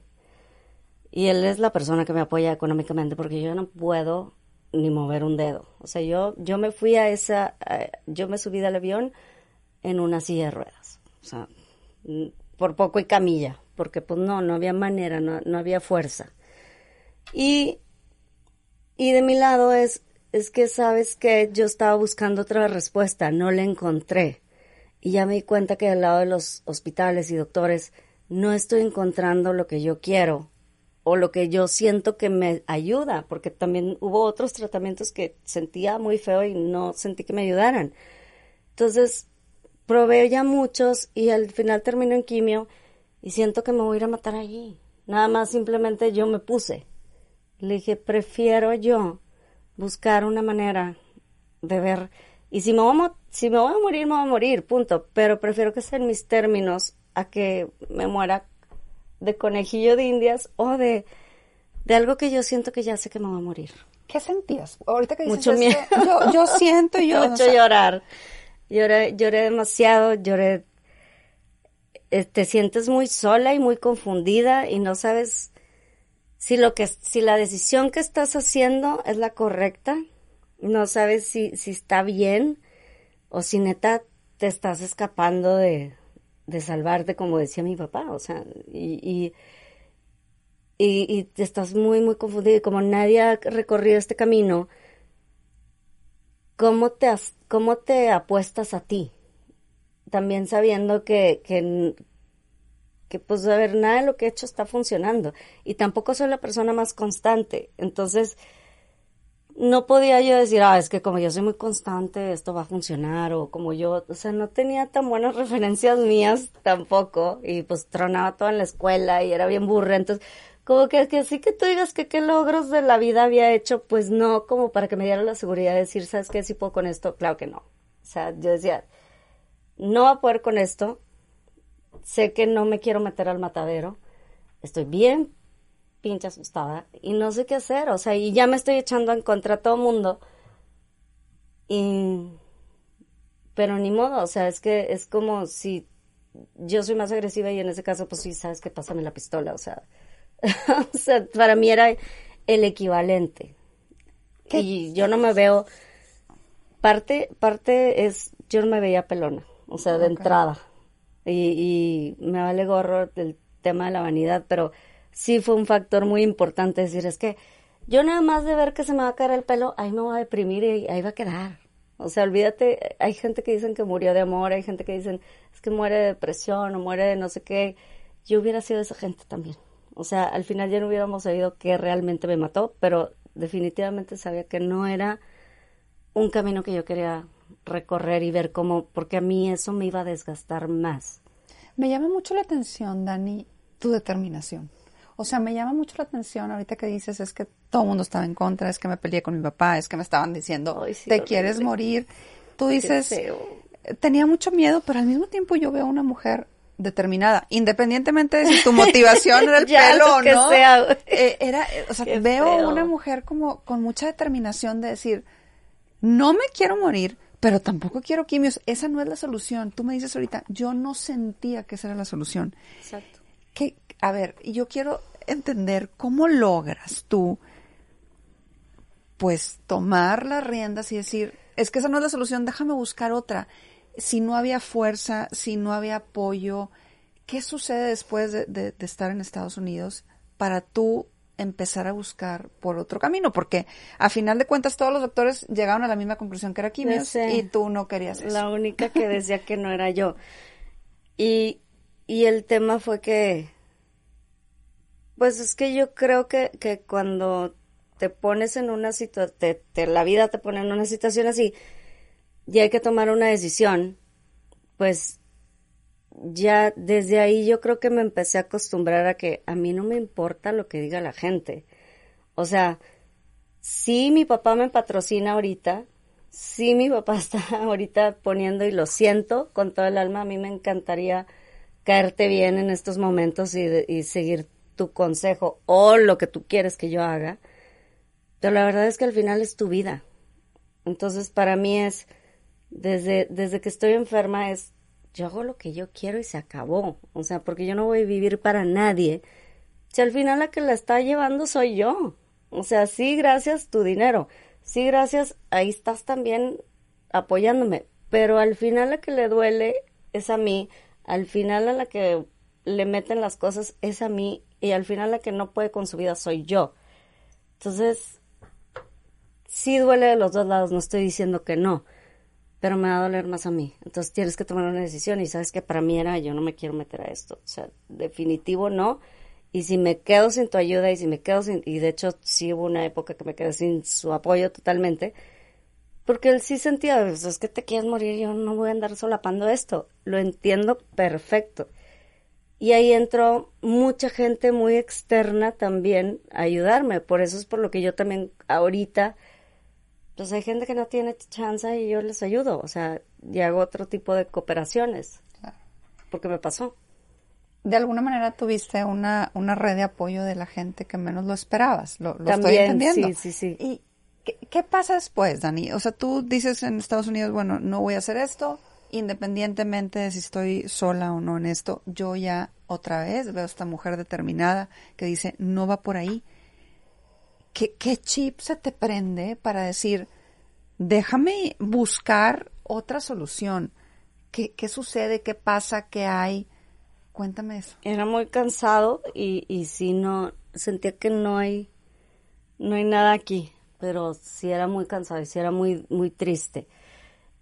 Y él es la persona que me apoya económicamente porque yo no puedo ni mover un dedo. O sea, yo, yo me fui a esa, a- yo me subí del avión en una silla de ruedas. O sea, por poco y camilla, porque pues no, no había manera, no, no había fuerza. Y, y de mi lado es, es que sabes que yo estaba buscando otra respuesta, no la encontré. Y ya me di cuenta que del lado de los hospitales y doctores no estoy encontrando lo que yo quiero o lo que yo siento que me ayuda, porque también hubo otros tratamientos que sentía muy feo y no sentí que me ayudaran. Entonces, probé ya muchos y al final termino en quimio y siento que me voy a ir a matar allí. Nada más simplemente yo me puse. Le dije, prefiero yo buscar una manera de ver. Y si me, voy a, si me voy a morir, me voy a morir, punto. Pero prefiero que sean mis términos a que me muera de conejillo de indias o de, de algo que yo siento que ya sé que me voy a morir. ¿Qué sentías? Ahorita que dices Mucho miedo. yo, yo siento y yo... Me o sea, llorar. Lloré, lloré demasiado, lloré. eh, Te sientes muy sola y muy confundida y no sabes si lo que, si la decisión que estás haciendo es la correcta. No sabes si, si está bien o si neta te estás escapando de, de salvarte, como decía mi papá. O sea, y, y, te estás muy, muy confundido. Y como nadie ha recorrido este camino, ¿cómo te, as- cómo te apuestas a ti? También sabiendo que, que, pues, a ver, nada de lo que he hecho está funcionando. Y tampoco soy la persona más constante. Entonces, no podía yo decir, ah, es que como yo soy muy constante, esto va a funcionar, o como yo, o sea, no tenía tan buenas referencias mías tampoco, y pues tronaba todo en la escuela y era bien burra, entonces, como que, que sí que tú digas que qué logros de la vida había hecho, pues no, como para que me diera la seguridad de decir, ¿sabes qué? Si puedo con esto, claro que no. O sea, yo decía, no va a poder con esto, sé que no me quiero meter al matadero, estoy bien pinche asustada y no sé qué hacer, o sea, y ya me estoy echando en contra a todo mundo. Y pero ni modo, o sea, es que es como si yo soy más agresiva y en ese caso pues sí, sabes que pásame la pistola, o sea, o sea, para mí era el equivalente. Y yo no me veo parte parte es yo no me veía pelona, o sea, de entrada. Y, y me vale gorro el tema de la vanidad, pero sí fue un factor muy importante decir, es que yo nada más de ver que se me va a caer el pelo, ahí me voy a deprimir y ahí va a quedar. O sea, olvídate, hay gente que dicen que murió de amor, hay gente que dicen es que muere de depresión o muere de no sé qué. Yo hubiera sido esa gente también. O sea, al final ya no hubiéramos sabido qué realmente me mató, pero definitivamente sabía que no era un camino que yo quería recorrer y ver cómo, porque a mí eso me iba a desgastar más. Me llama mucho la atención, Dani, tu determinación. O sea, me llama mucho la atención ahorita que dices es que todo el mundo estaba en contra, es que me peleé con mi papá, es que me estaban diciendo, Ay, sí, te horrible. quieres morir. Tú dices, feo. tenía mucho miedo, pero al mismo tiempo yo veo a una mujer determinada, independientemente de si tu motivación era el Ya, pelo lo o no. sea, eh, era, eh, o sea, Qué veo feo. una mujer como con mucha determinación de decir, no me quiero morir, pero tampoco quiero quimios. Esa no es la solución. Tú me dices ahorita, yo no sentía que esa era la solución. Exacto. que, a ver, yo quiero entender cómo logras tú, pues, tomar las riendas y decir, es que esa no es la solución, déjame buscar otra. Si no había fuerza, si no había apoyo, ¿qué sucede después de, de- de estar en Estados Unidos para tú empezar a buscar por otro camino? Porque a final de cuentas todos los doctores llegaron a la misma conclusión que era quimios sé. y tú no querías eso. La única que decía que no era yo. Y, y el tema fue que, pues es que yo creo que, que cuando te pones en una situación, la vida te pone en una situación así, y hay que tomar una decisión, pues ya desde ahí yo creo que me empecé a acostumbrar a que a mí no me importa lo que diga la gente. O sea, sí mi papá me patrocina ahorita, sí mi papá está ahorita poniendo y lo siento con todo el alma, a mí me encantaría caerte bien en estos momentos y, y seguir tu consejo o lo que tú quieres que yo haga, pero la verdad es que al final es tu vida. Entonces para mí es, desde, desde que estoy enferma es, yo hago lo que yo quiero y se acabó. O sea, porque yo no voy a vivir para nadie. Si al final la que la está llevando soy yo. O sea, sí, gracias tu dinero. Sí, gracias, ahí estás también apoyándome. Pero al final la que le duele es a mí. Al final a la que le meten las cosas es a mí. Y al final la que no puede con su vida soy yo. Entonces, sí duele de los dos lados, no estoy diciendo que no, pero me va a doler más a mí. Entonces tienes que tomar una decisión y sabes que para mí era, yo no me quiero meter a esto. O sea, definitivo no. Y si me quedo sin tu ayuda y si me quedo sin, y de hecho sí hubo una época que me quedé sin su apoyo totalmente, porque él sí sentía, pues, es que te quieres morir, yo no voy a andar solapando esto. Lo entiendo perfecto. Y ahí entró mucha gente muy externa también a ayudarme. Por eso es por lo que yo también ahorita, pues hay gente que no tiene chance y yo les ayudo. O sea, y hago otro tipo de cooperaciones. Claro. Porque me pasó. de alguna manera tuviste una, una red de apoyo de la gente que menos lo esperabas. Lo, lo estoy entendiendo. sí, sí, sí. ¿Y qué, qué pasa después, Dani? O sea, tú dices en Estados Unidos, bueno, no voy a hacer esto, independientemente de si estoy sola o no en esto, yo ya otra vez veo a esta mujer determinada que dice, no va por ahí. ¿Qué, chip se te prende para decir, déjame buscar otra solución? ¿Qué, qué sucede? ¿Qué pasa? ¿Qué hay? Cuéntame eso. Era muy cansado y, y sí no, sentía que no hay, no hay nada aquí, pero sí era muy cansado y sí era muy, muy triste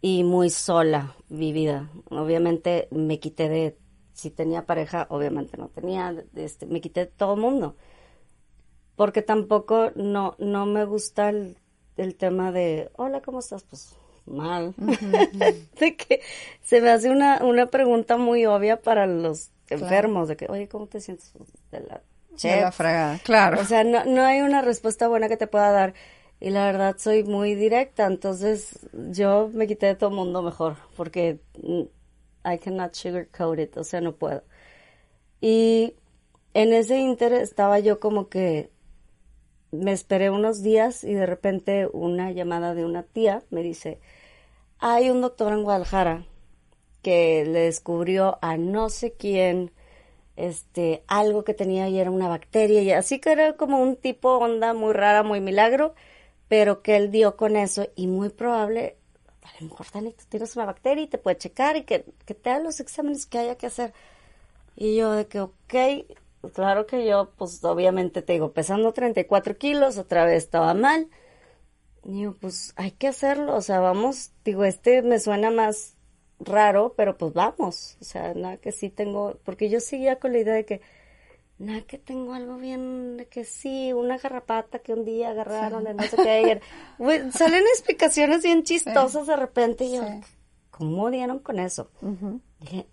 y muy sola mi vida. Obviamente me quité de, si tenía pareja, obviamente no tenía, este, me quité de todo el mundo. Porque tampoco no, no me gusta el, el tema de, hola, ¿cómo estás? Pues mal. de que se me hace una, una pregunta muy obvia para los enfermos, de que, oye, ¿cómo te sientes? De la, De la fregada, claro. o sea, no, no hay una respuesta buena que te pueda dar. Y la verdad soy muy directa, entonces yo me quité de todo el mundo mejor, porque mm, I cannot sugarcoat it, o sea, no puedo. Y en ese inter estaba yo como que me esperé unos días y de repente una llamada de una tía me dice, hay un doctor en Guadalajara que le descubrió a no sé quién este algo que tenía y era una bacteria y así que era como un tipo onda muy rara, muy milagro, pero que él dio con eso y muy probable a lo mejor Dani, tú tienes una bacteria y te puede checar y que, que te hagan los exámenes que haya que hacer. Y yo de que, ok, claro que yo, pues obviamente te digo, pesando 34 kilos, otra vez estaba mal. Y digo, pues hay que hacerlo, o sea, vamos, digo, este me suena más raro, pero pues vamos, o sea, nada que sí tengo, porque yo seguía con la idea de que, nada que tengo algo bien, de que sí, una garrapata que un día agarraron, de no sé qué, güey, salen explicaciones bien chistosas de repente, y yo, Sí. ¿cómo dieron con eso? Dije,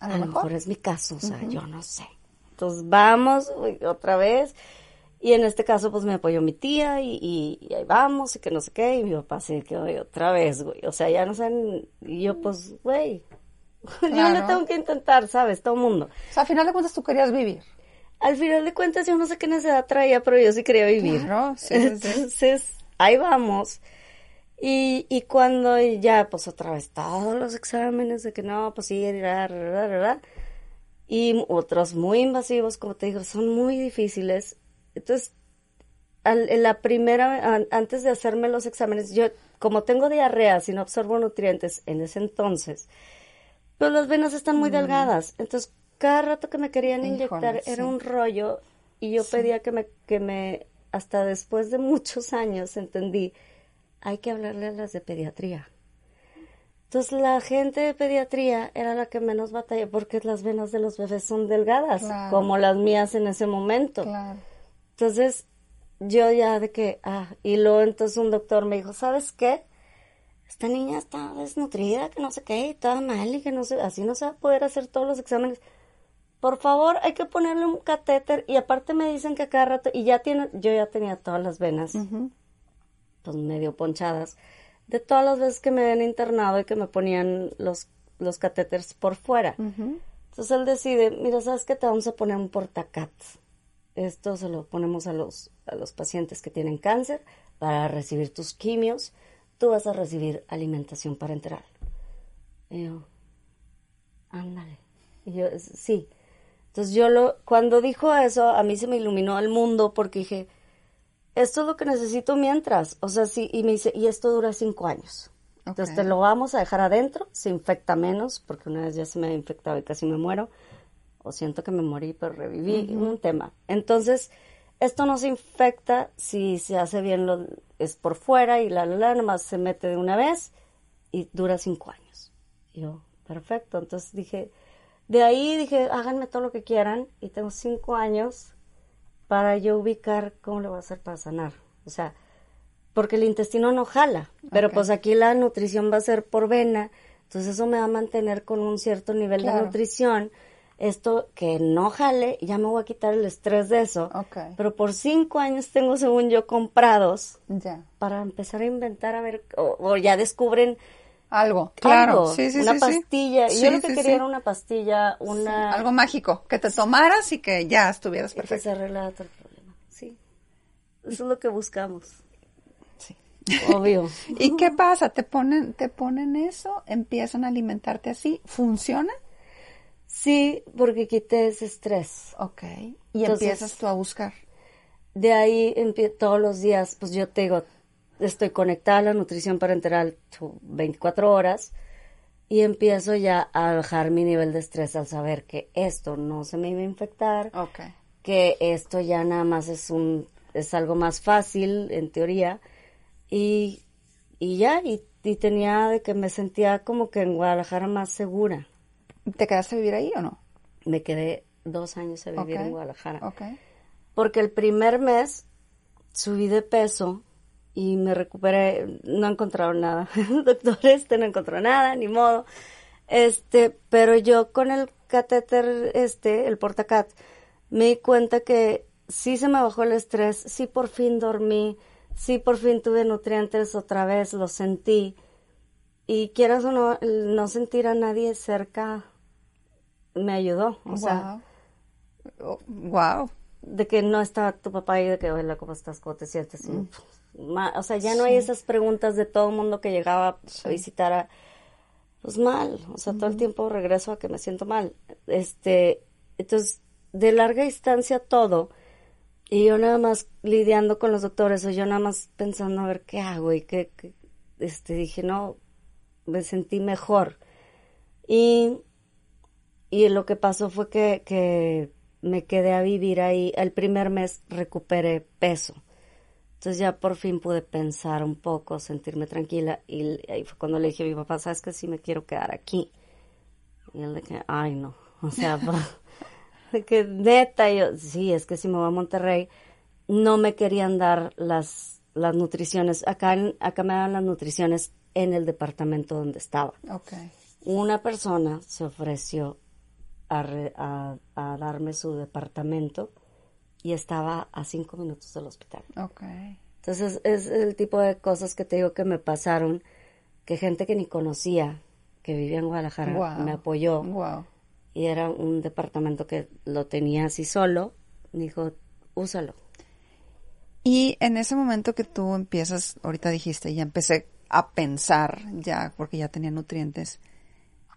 A a, lo mejor es mi caso, o sea, yo no sé. Entonces vamos otra vez. Y en este caso, pues me apoyó mi tía y, y- y ahí vamos y que no sé qué. Y mi papá se quedó "Oye, otra vez, güey. O sea, ya no saben. Y yo, pues, güey, Yo lo tengo que intentar, ¿sabes? Todo el mundo. O sea, al final de cuentas tú querías vivir. Al final de cuentas, yo no sé qué necesidad traía, pero yo sí quería vivir. Claro, sí, sí, sí. Entonces, ahí vamos. Y, y cuando ya, pues otra vez, todos los exámenes de que no, pues sí, ra, ra, ra. Y otros muy invasivos, como te digo, son muy difíciles. Entonces, al- en la primera, an- antes de hacerme los exámenes, yo, como tengo diarrea, si no absorbo nutrientes en ese entonces, pues las venas están muy delgadas. Entonces, cada rato que me querían Híjole, inyectar sí. era un rollo y yo pedía que me, que me, hasta después de muchos años entendí, hay que hablarle a las de pediatría. Entonces la gente de pediatría era la que menos batalla porque las venas de los bebés son delgadas, Claro. como las mías en ese momento. Claro. Entonces, yo ya de que, ah, y luego entonces un doctor me dijo, ¿sabes qué? Esta niña está desnutrida, que no sé qué, y toda mal, y que no sé, así no se va a poder hacer todos los exámenes. Por favor, hay que ponerle un catéter, y aparte me dicen que a cada rato, y ya tiene, yo ya tenía todas las venas, pues medio ponchadas, de todas las veces que me habían internado y que me ponían los, los catéteres por fuera. Entonces él decide, mira, ¿sabes qué? Te vamos a poner un portacat. Esto se lo ponemos a los, a los pacientes que tienen cáncer para recibir tus quimios. Tú vas a recibir alimentación parenteral. Y yo, ándale. Y yo, "Es- sí. Entonces yo lo, cuando dijo eso, a mí se me iluminó el mundo porque dije, esto es lo que necesito mientras. O sea, sí, y me dice, y esto dura cinco años. Entonces te lo vamos a dejar adentro, se infecta menos, porque una vez ya se me ha infectado y casi me muero, o siento que me morí, pero reviví, un tema. Entonces, esto no se infecta si se hace bien, lo, es por fuera y la, la, se mete de una vez y dura cinco años. Y yo, perfecto. Entonces dije, de ahí dije, háganme todo lo que quieran y tengo cinco años para yo ubicar cómo le voy a hacer para sanar. O sea, porque el intestino no jala, pero pues aquí la nutrición va a ser por vena, entonces eso me va a mantener con un cierto nivel Claro. de nutrición. Esto que no jale, ya me voy a quitar el estrés de eso. Pero por cinco años tengo, según yo, comprados para empezar a inventar, a ver, o, o ya descubren Algo. Claro. algo, Sí, sí, una sí, pastilla. Y Sí, yo lo que sí, quería sí. era una pastilla, una... Algo mágico. Que te tomaras y que ya estuvieras y que perfecto. se arreglara todo el problema. Sí. Eso es lo que buscamos. Sí. Obvio. ¿Y qué pasa? ¿Te ponen, te ponen eso? ¿Empiezan a alimentarte así? ¿Funciona? Sí, porque quité ese estrés. Ok. Y Entonces- empiezas tú a buscar. De ahí todos los días, pues yo te digo, estoy conectada a la nutrición parenteral tu- 24 horas y empiezo ya a bajar mi nivel de estrés al saber que esto no se me iba a infectar, Ok. que esto ya nada más es un es algo más fácil en teoría y, y ya y, y tenía de que me sentía como que en Guadalajara más segura. ¿Te quedaste a vivir ahí o no? Me quedé dos años a vivir en Guadalajara. Ok. porque el primer mes subí de peso y me recuperé, no encontraron nada, doctor este no encontró nada, ni modo, este, pero yo con el catéter este, el portacat, me di cuenta que sí se me bajó el estrés, sí por fin dormí, sí por fin tuve nutrientes otra vez, lo sentí, y quieras o no, no sentir a nadie cerca me ayudó, o sea, wow. wow. de que no está tu papá ahí, de que, hola, ¿cómo estás? ¿Cómo te sientes? Y, o sea, ya no hay esas preguntas de todo el mundo que llegaba a visitar a, pues mal, o sea, todo el tiempo regreso a que me siento mal. Este, entonces, de larga distancia todo, y yo nada más lidiando con los doctores, o yo nada más pensando a ver qué hago, y que, este, dije, no, me sentí mejor. Y y lo que pasó fue que, que me quedé a vivir ahí. El primer mes recuperé peso. Entonces ya por fin pude pensar un poco, sentirme tranquila. Y ahí fue cuando le dije a mi papá, ¿sabes que sí me quiero quedar aquí? Y él de que, ay no. O sea, de que neta, yo, sí, es que si me voy a Monterrey, no me querían dar las, las nutriciones. Acá, en- acá me dan las nutriciones en el departamento donde estaba Ok. una persona se ofreció a, re- a- a darme su departamento y estaba a cinco minutos del hospital. Ok. Entonces es el tipo de cosas que te digo que me pasaron, que gente que ni conocía, que vivía en Guadalajara, Guau. me apoyó Wow. y era un departamento que lo tenía así solo. Me dijo, úsalo. Y en ese momento que tú empiezas, ahorita dijiste, ya empecé a pensar, ya, porque ya tenía nutrientes,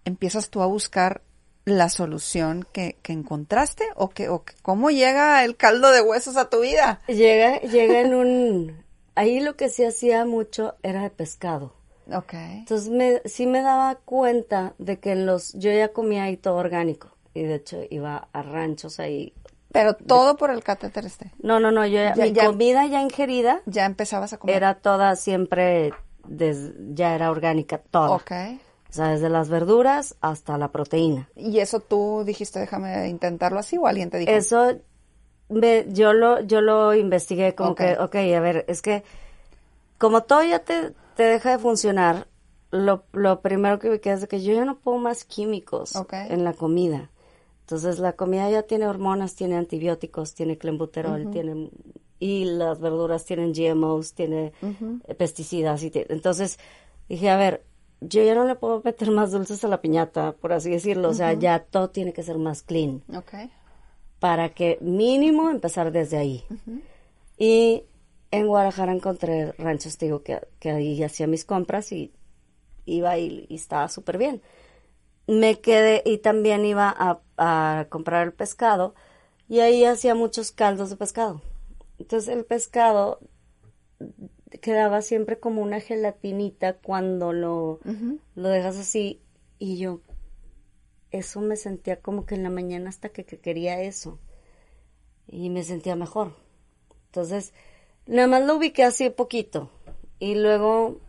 empiezas tú a buscar la solución que, que encontraste o que, o que- cómo llega el caldo de huesos a tu vida. Llega, llega en un... Ahí lo que se hacía mucho era de pescado. Ok. Entonces me, sí me daba cuenta de que en los... Yo ya comía ahí todo orgánico. Y de hecho iba a ranchos ahí. Pero todo por el catéter este. No, no, no. Yo ya, Ya- mi ya- comida ya ingerida Ya empezabas a comer. era toda siempre... des- ya era orgánica, toda. Ok. O sea, desde las verduras hasta la proteína. Y eso tú dijiste, déjame intentarlo así, o alguien te dijo. Eso me- yo lo yo lo investigué como que, ok, a ver, es que como todo ya te, te deja de funcionar, lo, lo primero que vi que es de que yo ya no pongo más químicos Ok. en la comida. Entonces la comida ya tiene hormonas, tiene antibióticos, tiene clenbuterol, tiene y las verduras tienen GMOs, tiene eh, pesticidas y entonces dije, a ver, yo ya no le puedo meter más dulces a la piñata, por así decirlo, o sea, ya todo tiene que ser más clean Ok. para que mínimo empezar desde ahí. Y en Guadalajara encontré ranchos, te digo, que, que ahí hacía mis compras y iba y, y estaba súper bien. Me quedé y también iba a, a comprar el pescado y ahí hacía muchos caldos de pescado. Entonces el pescado quedaba siempre como una gelatinita cuando lo, lo dejas así y yo eso me sentía como que en la mañana hasta que, que quería eso y me sentía mejor. Entonces, nada más lo ubiqué así poquito y luego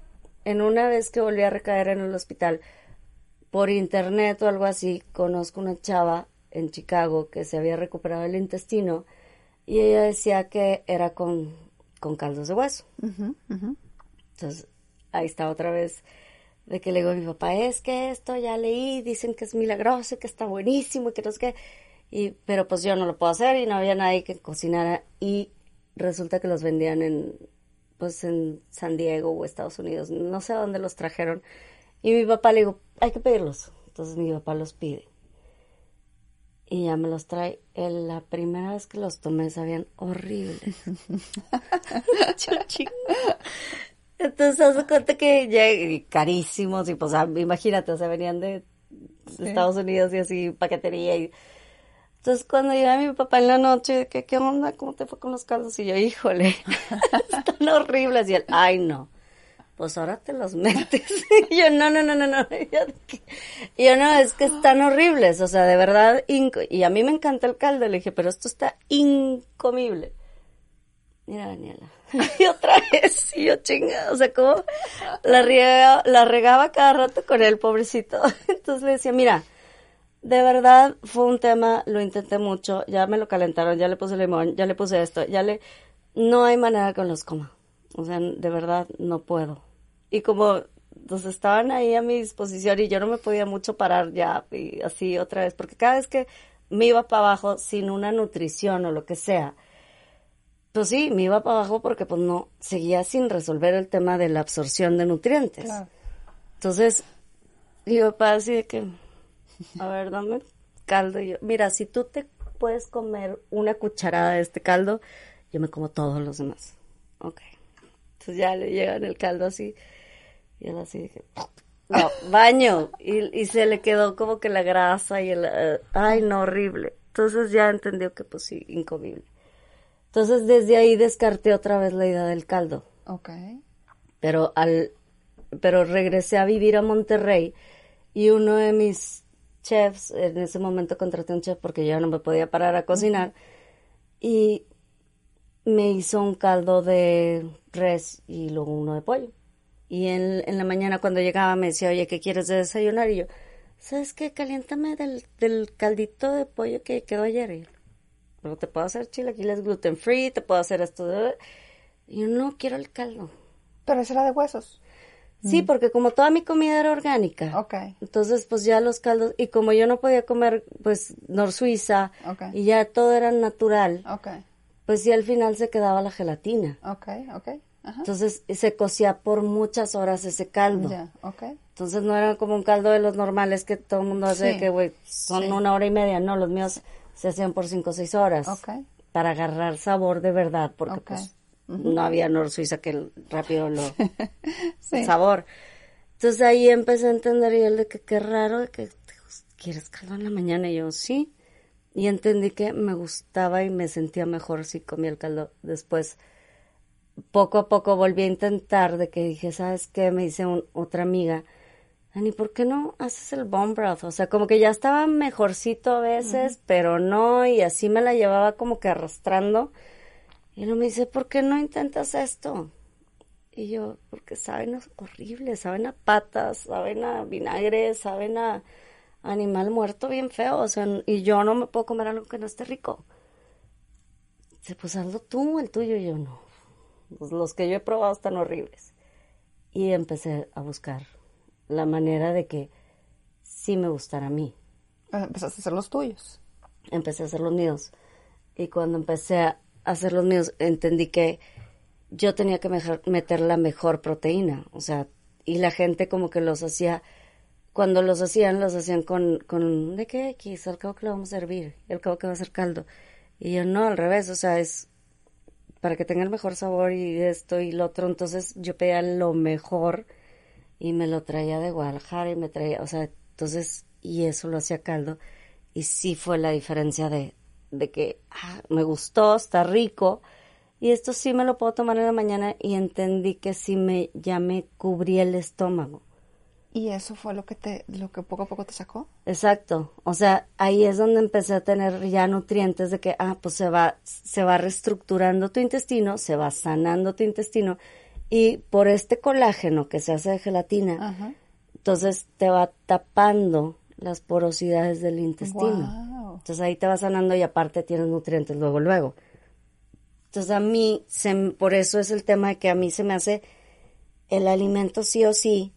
en una vez que volví a recaer en el hospital por internet o algo así, conozco una chava en Chicago que se había recuperado el intestino y ella decía que era con, con caldos de hueso. Entonces, ahí está otra vez de que le digo a mi papá, es que esto ya leí, dicen que es milagroso, que está buenísimo, y que no qué. Y, pero pues yo no lo puedo hacer y no había nadie que cocinara. Y resulta que los vendían en, pues en San Diego o Estados Unidos, no sé a dónde los trajeron. Y mi papá le digo, hay que pedirlos. Entonces mi papá los pide. Y ya me los trae. El- la primera vez que los tomé sabían horribles. Entonces, haz de cuenta que ya y carísimos y pues ah, imagínate, o sea, venían de Estados Unidos y así, paquetería y... Entonces, cuando llega mi papá en la noche, ¿qué, ¿qué onda? ¿Cómo te fue con los caldos? Y yo, híjole, están horribles. Y él, ay, no, pues ahora te los metes. Y yo, no, no, no, no, no. Y yo, no, es que están horribles, o sea, de verdad, y a mí me encanta el caldo. Le dije, pero esto está incomible. Mira, Daniela. Y otra vez, y yo chinga, o sea, como la, la regaba cada rato con él, pobrecito. Entonces le decía, mira, de verdad fue un tema, lo intenté mucho, ya me lo calentaron, ya le puse limón, ya le puse esto, ya le... No hay manera que los coma. O sea, de verdad no puedo. Y como pues estaban ahí a mi disposición y yo no me podía mucho parar ya y así otra vez, porque cada vez que me iba para abajo sin una nutrición o lo que sea, pues sí, me iba para abajo porque pues no, seguía sin resolver el tema de la absorción de nutrientes. Claro. Entonces, mi papá así de que, a ver, dame caldo. Y yo, mira, si tú te puedes comer una cucharada de este caldo, yo me como todos los demás. Ok. Entonces ya le llegan el caldo así, y él así que, no, baño. Y, y se le quedó como que la grasa y el, eh, ay, no, horrible. Entonces ya entendió que pues sí, incomible. Entonces desde ahí descarté otra vez la idea del caldo Ok. pero al pero regresé a vivir a Monterrey y uno de mis chefs en ese momento contraté un chef porque yo no me podía parar a cocinar y me hizo un caldo de res y luego uno de pollo y en, en la mañana cuando llegaba me decía oye qué quieres de desayunar y yo sabes qué caliéntame del, del caldito de pollo que quedó ayer y yo, pero te puedo hacer chilaquiles gluten free te puedo hacer esto de... y yo no quiero el caldo Pero ese era de huesos. Sí, porque como toda mi comida era orgánica. Ok. Entonces, pues ya los caldos, y como yo no podía comer, pues, nor suiza, y ya todo era natural, pues sí al final se quedaba la gelatina. Ok. Ok. Entonces se cocía por muchas horas ese caldo. Ya. Entonces no era como un caldo de los normales que todo el mundo hace, Sí. que güey, son Sí. una hora y media. No, los míos se hacían por cinco o seis horas. Para agarrar sabor de verdad, porque pues no había Nor Suiza que rápido lo Sí. sabor. Entonces ahí empecé a entender y él de que qué raro, de que quieres caldo en la mañana y yo sí. Y entendí que me gustaba y me sentía mejor si comía el caldo. Después, poco a poco volví a intentar de que dije, ¿sabes qué? Me dice un- otra amiga, Ani, ¿por qué no haces el bone broth? O sea, como que ya estaba mejorcito a veces, pero no, y así me la llevaba como que arrastrando. Y luego me dice, ¿por qué no intentas esto? Y yo, porque saben horrible, saben a patas, saben a vinagre, saben a animal muerto bien feo, o sea, y yo no me puedo comer algo que no esté rico. Dice, pues hazlo tú, el tuyo, y yo no. Pues los que yo he probado están horribles. Y empecé a buscar la manera de que sí me gustara a mí. Eh, Empezaste a hacer los tuyos. Empecé a hacer los míos. Y cuando empecé a hacer los míos, entendí que yo tenía que meter la mejor proteína. O sea, y la gente como que los hacía, cuando los hacían, los hacían con, con ¿de qué X? Al cabo que lo vamos a hervir, al cabo que va a ser caldo. Y yo no, al revés, o sea, es para que tenga el mejor sabor y esto y lo otro. Entonces yo pedía lo mejor y me lo traía de Guadalajara y me traía, o sea, entonces, y eso lo hacía caldo. Y sí fue la diferencia de, de que ah, me gustó, está rico. Y esto sí me lo puedo tomar en la mañana y entendí que sí me, ya me cubría el estómago. ¿Y eso fue lo que te, lo que poco a poco te sacó? Exacto. O sea, ahí es donde empecé a tener ya nutrientes de que, ah, pues se va, se va reestructurando tu intestino, se va sanando tu intestino. Y por este colágeno que se hace de gelatina, Ajá. entonces te va tapando las porosidades del intestino. Wow. Entonces ahí te va sanando y aparte tienes nutrientes luego, luego. Entonces a mí, se, por eso es el tema de que a mí se me hace el alimento sí o sí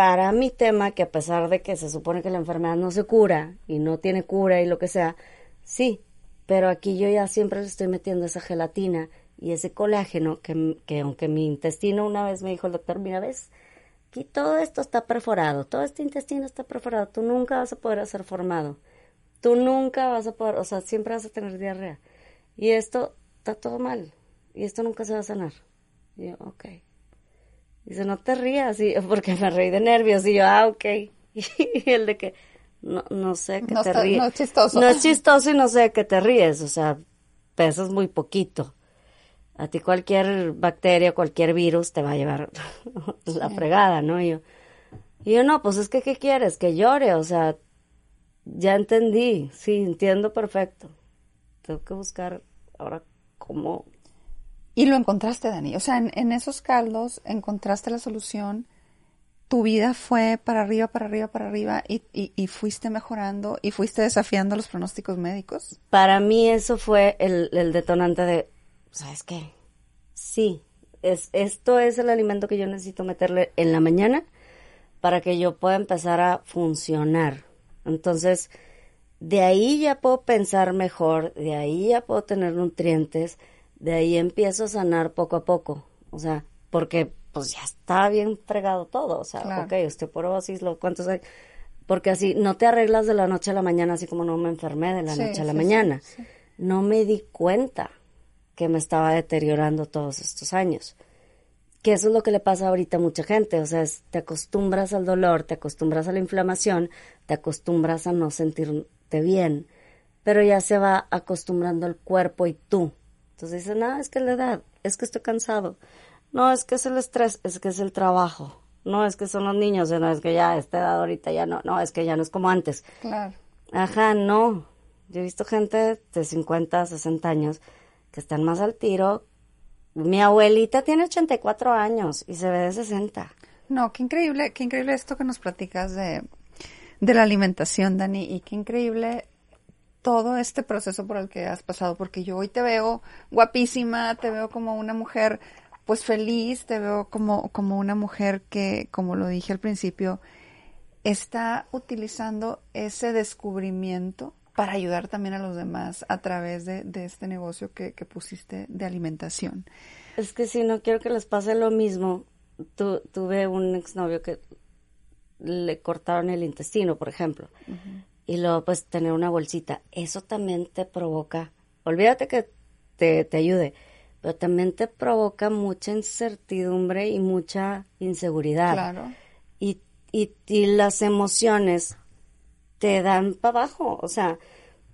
para mi tema, que a pesar de que se supone que la enfermedad no se cura y no tiene cura y lo que sea, sí, pero aquí yo ya siempre le estoy metiendo esa gelatina y ese colágeno que, que aunque mi intestino una vez me dijo el doctor, mira, ves, aquí todo esto está perforado, todo este intestino está perforado, tú nunca vas a poder ser formado, tú nunca vas a poder, o sea, siempre vas a tener diarrea. Y esto está todo mal, y esto nunca se va a sanar. Y yo, ok. Dice, no te rías, y, porque me reí de nervios, y yo, ah, ok. Y el de que, no, no sé que No te está- ríes. no es chistoso. No es chistoso y no sé que te ríes, o sea, pesas muy poquito. A ti cualquier bacteria, cualquier virus te va a llevar la fregada, ¿no? Y yo, y yo, no, pues es que, ¿qué quieres? Que llore, o sea, ya entendí, sí, entiendo perfecto. Tengo que buscar ahora cómo Y lo encontraste, Dani. O sea, en, esos caldos encontraste la solución. Tu vida fue para arriba, para arriba, para arriba y fuiste mejorando y fuiste desafiando los pronósticos médicos. Para mí eso fue el, el detonante de, ¿sabes qué? Sí, es, esto es el alimento que yo necesito meterle en la mañana para que yo pueda empezar a funcionar. Entonces, de ahí ya puedo pensar mejor, de ahí ya puedo tener nutrientes, de ahí empiezo a sanar poco a poco. O sea, porque pues ya está bien fregado todo. O sea, Claro. ok, osteoporosis, lo cuántos hay. Porque así no te arreglas de la noche a la mañana, así como no me enfermé de la Sí, noche a la sí, mañana. sí. No me di cuenta que me estaba deteriorando todos estos años. Que eso es lo que le pasa ahorita a mucha gente. O sea, es- te acostumbras al dolor, te acostumbras a la inflamación, te acostumbras a no sentirte bien, pero ya se va acostumbrando el cuerpo y tú. Entonces dicen, no, es que la edad, es que estoy cansado. No, es que es el estrés, es que es el trabajo. No, es que son los niños, no, es que ya esta edad ahorita ya no, no, es que ya no es como antes. Claro. Ajá, no. Yo he visto gente de 50, 60 años que están más al tiro. Mi abuelita tiene 84 años y se ve de 60. No, qué increíble, qué increíble esto que nos platicas de, de la alimentación, Dani, y qué increíble todo este proceso por el que has pasado, porque yo hoy te veo guapísima, te veo como una mujer pues feliz, te veo como, como una mujer que, como lo dije al principio, está utilizando ese descubrimiento para ayudar también a los demás a través de, este negocio que, pusiste de alimentación. Es que si no quiero que les pase lo mismo, tuve un exnovio que le cortaron el intestino, por ejemplo, y luego pues tener una bolsita, eso también te provoca, olvídate que te, te ayude, pero también te provoca mucha incertidumbre y mucha inseguridad. Claro. Y, y, y las emociones te dan para abajo. O sea,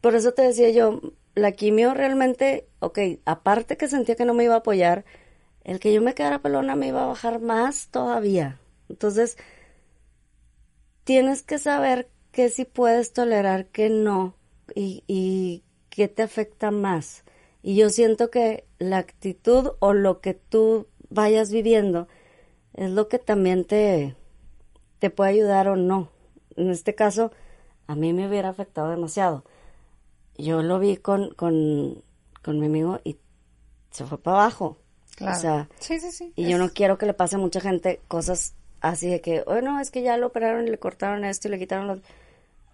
por eso te decía yo, la quimio realmente, ok, aparte que sentía que no me iba a apoyar, el que yo me quedara pelona me iba a bajar más todavía. Entonces, tienes que saber que si puedes tolerar, que no, y, y qué te afecta más. Y yo siento que la actitud o lo que tú vayas viviendo es lo que también te, te puede ayudar o no. En este caso, a mí me hubiera afectado demasiado. Yo lo vi con, con, con mi amigo y se fue para abajo. Claro. O sea, sí, sí, sí. Y yo no quiero que le pase a mucha gente cosas así de que, oye, no, es que ya lo operaron y le cortaron esto y le quitaron los...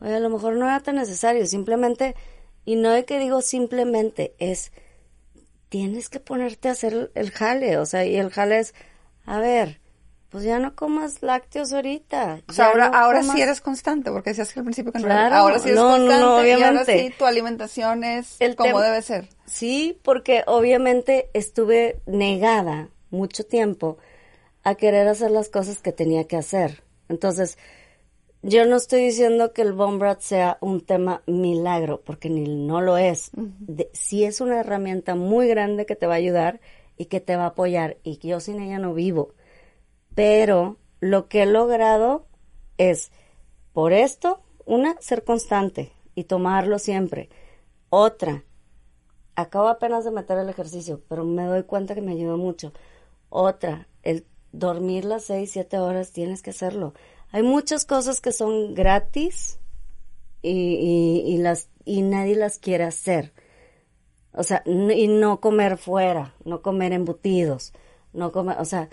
Oye, a lo mejor no era tan necesario, simplemente, y no de que digo simplemente, es, tienes que ponerte a hacer el jale, o sea, y el jale es, a ver, pues ya no comas lácteos ahorita. O sea, ahora, ahora sí eres constante, porque decías que al principio que claro, ahora sí eres constante. No, obviamente. Y ahora sí tu alimentación es como debe ser. Sí, porque obviamente estuve negada mucho tiempo a querer hacer las cosas que tenía que hacer. Entonces, yo no estoy diciendo que el Bone sea un tema milagro, porque ni no lo es. sí es una herramienta muy grande que te va a ayudar y que te va a apoyar, y yo sin ella no vivo pero lo que he logrado es, por esto, una, ser constante y tomarlo siempre. Otra, acabo apenas de meter el ejercicio, pero me doy cuenta que me ayudó mucho. Otra, el dormir las seis, siete horas, tienes que hacerlo. Hay muchas cosas que son gratis y, y, las, y nadie las quiere hacer. O sea, y no comer fuera, no comer embutidos, no comer, o sea,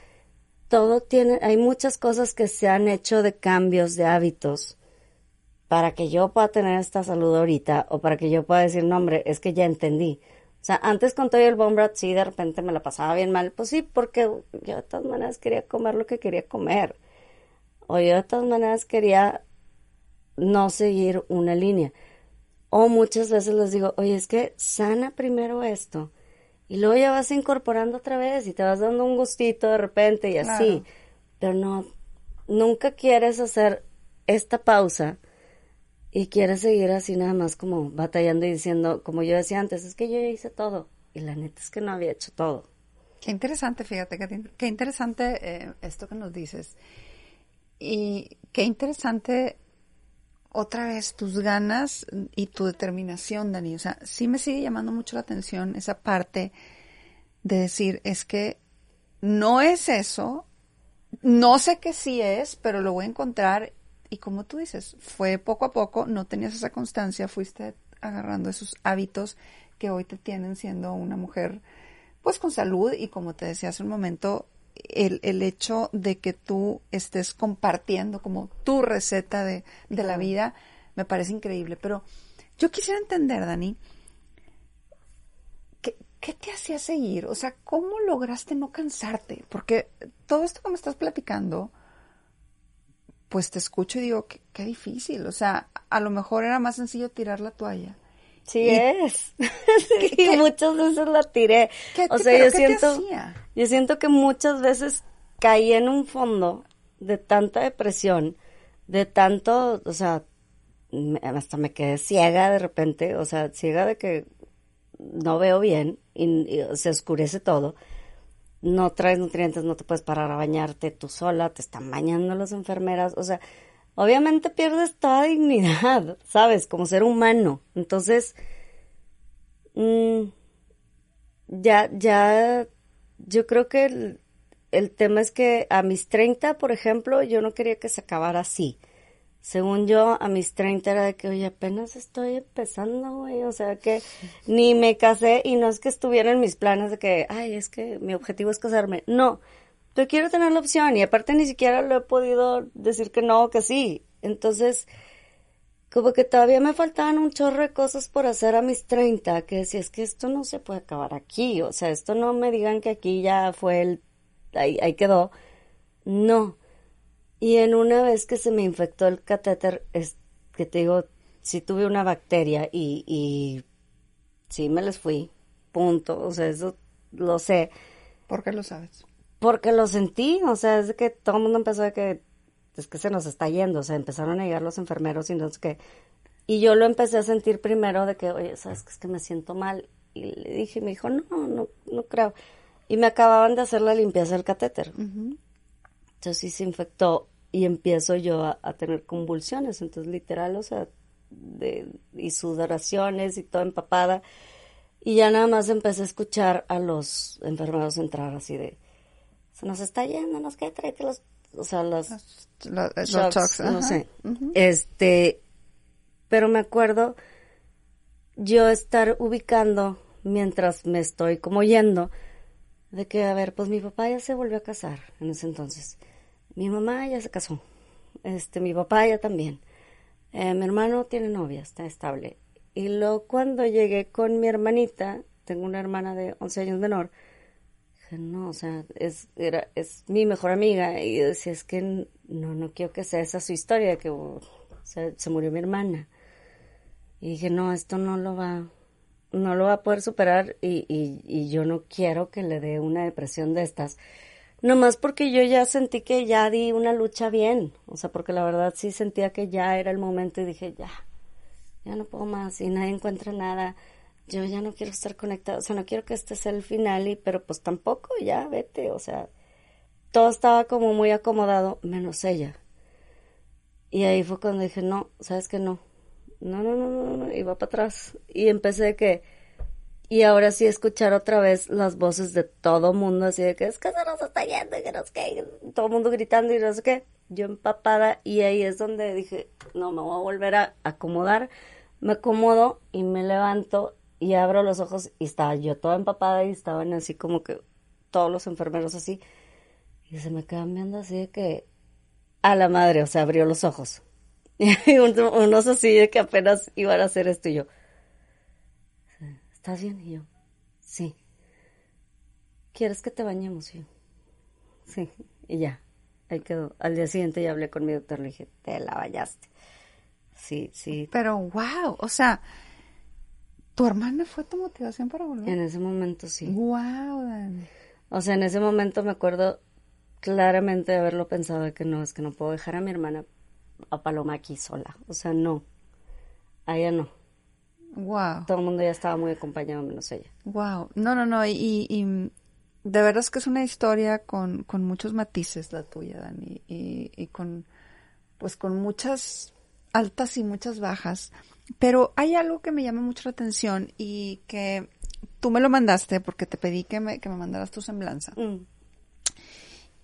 todo tiene, hay muchas cosas que se han hecho de cambios de hábitos para que yo pueda tener esta salud ahorita o para que yo pueda decir, no, hombre, es que ya entendí. O sea, antes con todo el Bombrat, sí, de repente me la pasaba bien mal. Pues sí, porque yo de todas maneras quería comer lo que quería comer. O yo de todas maneras quería no seguir una línea. O muchas veces les digo, oye, es que sana primero esto y luego ya vas incorporando otra vez y te vas dando un gustito de repente y así. Pero no, nunca quieres hacer esta pausa y quieres seguir así nada más como batallando y diciendo, como yo decía antes, es que yo ya hice todo. Y la neta es que no había hecho todo. Qué interesante, fíjate, qué, interesante eh, esto que nos dices. Y qué interesante otra vez tus ganas y tu determinación, Dani. O sea, sí me sigue llamando mucho la atención esa parte de decir, es que no es eso, no sé qué sí es, pero lo voy a encontrar. Y como tú dices, fue poco a poco, no tenías esa constancia, fuiste agarrando esos hábitos que hoy te tienen siendo una mujer, pues con salud y como te decía hace un momento, el, el, hecho de que tú estés compartiendo como tu receta de, de la vida me parece increíble. Pero yo quisiera entender, Dani, ¿qué, ¿qué, te hacía seguir? O sea, ¿cómo lograste no cansarte? Porque todo esto que me estás platicando, pues te escucho y digo, qué, qué difícil. O sea, a lo mejor era más sencillo tirar la toalla. Sí es. y muchas veces la tiré. o sea, yo siento, yo siento que muchas veces caí en un fondo de tanta depresión, de tanto, o sea, hasta me quedé ciega de repente, o sea, ciega de que no veo bien y, se oscurece todo. No traes nutrientes, no te puedes parar a bañarte tú sola, te están bañando las enfermeras, o sea, obviamente pierdes toda dignidad, ¿sabes? Como ser humano. Entonces, mm, ya, ya, yo creo que el, tema es que a mis 30, por ejemplo, yo no quería que se acabara así. Según yo, a mis 30 era de que, oye, apenas estoy empezando, güey. O sea, que ni me casé y no es que estuviera en mis planes de que, ay, es que mi objetivo es casarme. No, yo quiero tener la opción y aparte ni siquiera lo he podido decir que no o que sí. Entonces, como que todavía me faltaban un chorro de cosas por hacer a mis 30, que decía, es que esto no se puede acabar aquí, o sea, esto no me digan que aquí ya fue el, ahí, ahí quedó. No. Y en una vez que se me infectó el catéter, es que te digo, sí tuve una bacteria y, y sí me les fui, punto, o sea, eso lo sé. ¿Por qué lo sabes? Porque lo sentí, o sea, es que todo el mundo empezó a que es que se nos está yendo, o sea, empezaron a llegar los enfermeros y no sé qué. Y yo lo empecé a sentir primero de que, oye, sabes que es que me siento mal. Y le dije, me dijo, no, no, no creo. Y me acababan de hacer la limpieza del catéter. Entonces sí se infectó y empiezo yo a, tener convulsiones. Entonces, literal, o sea, de, y sudoraciones y todo empapada. Y ya nada más empecé a escuchar a los enfermeros entrar así de, se nos está yendo, nos queda, tráete los o sea, los, los, no sé. Este, pero me acuerdo yo estar ubicando mientras me estoy como yendo de que, a ver, pues mi papá ya se volvió a casar en ese entonces. Mi mamá ya se casó. Este, mi papá ya también. Eh, mi hermano tiene novia, está estable. Y luego cuando llegué con mi hermanita, tengo una hermana de 11 años menor, no, o sea, es, era, es mi mejor amiga y yo decía, es que no, no quiero que sea esa su historia, que se murió mi hermana. Y dije, no, esto no lo va, no lo va a poder superar y, y, y yo no quiero que le dé una depresión de estas. Nomás porque yo ya sentí que ya di una lucha bien, o sea, porque la verdad sí sentía que ya era el momento y dije, ya, ya no puedo más y nadie encuentra nada yo ya no quiero estar conectada, o sea, no quiero que este sea el final, y, pero pues tampoco, ya vete, o sea, todo estaba como muy acomodado, menos ella. Y ahí fue cuando dije, no, sabes que no, no, no, no, no, no, iba para atrás. Y empecé que, y ahora sí escuchar otra vez las voces de todo mundo, así de que es que se nos está yendo, que no sé qué, todo el mundo gritando y no sé qué. Yo empapada, y ahí es donde dije, no, me voy a volver a acomodar. Me acomodo y me levanto y abro los ojos y estaba yo toda empapada y estaban así como que todos los enfermeros así. Y se me quedan viendo así de que a la madre, o sea, abrió los ojos. Y unos así de que apenas iban a hacer esto y yo. ¿Estás bien? Y yo, sí. ¿Quieres que te bañemos? Y yo, sí. Y ya, ahí quedó. Al día siguiente ya hablé con mi doctor, le dije, te la bañaste. Sí, sí. Pero wow, o sea, ¿Tu hermana fue tu motivación para volver? En ese momento sí. Wow, Dani. O sea, en ese momento me acuerdo claramente de haberlo pensado de que no, es que no puedo dejar a mi hermana a Paloma aquí sola. O sea, no. A ella no. Wow. Todo el mundo ya estaba muy acompañado menos ella. Wow. No, no, no. Y, y de verdad es que es una historia con, con muchos matices la tuya, Dani. Y, y con, pues con muchas altas y muchas bajas. Pero hay algo que me llama mucho la atención y que tú me lo mandaste porque te pedí que me, que me mandaras tu semblanza. Mm.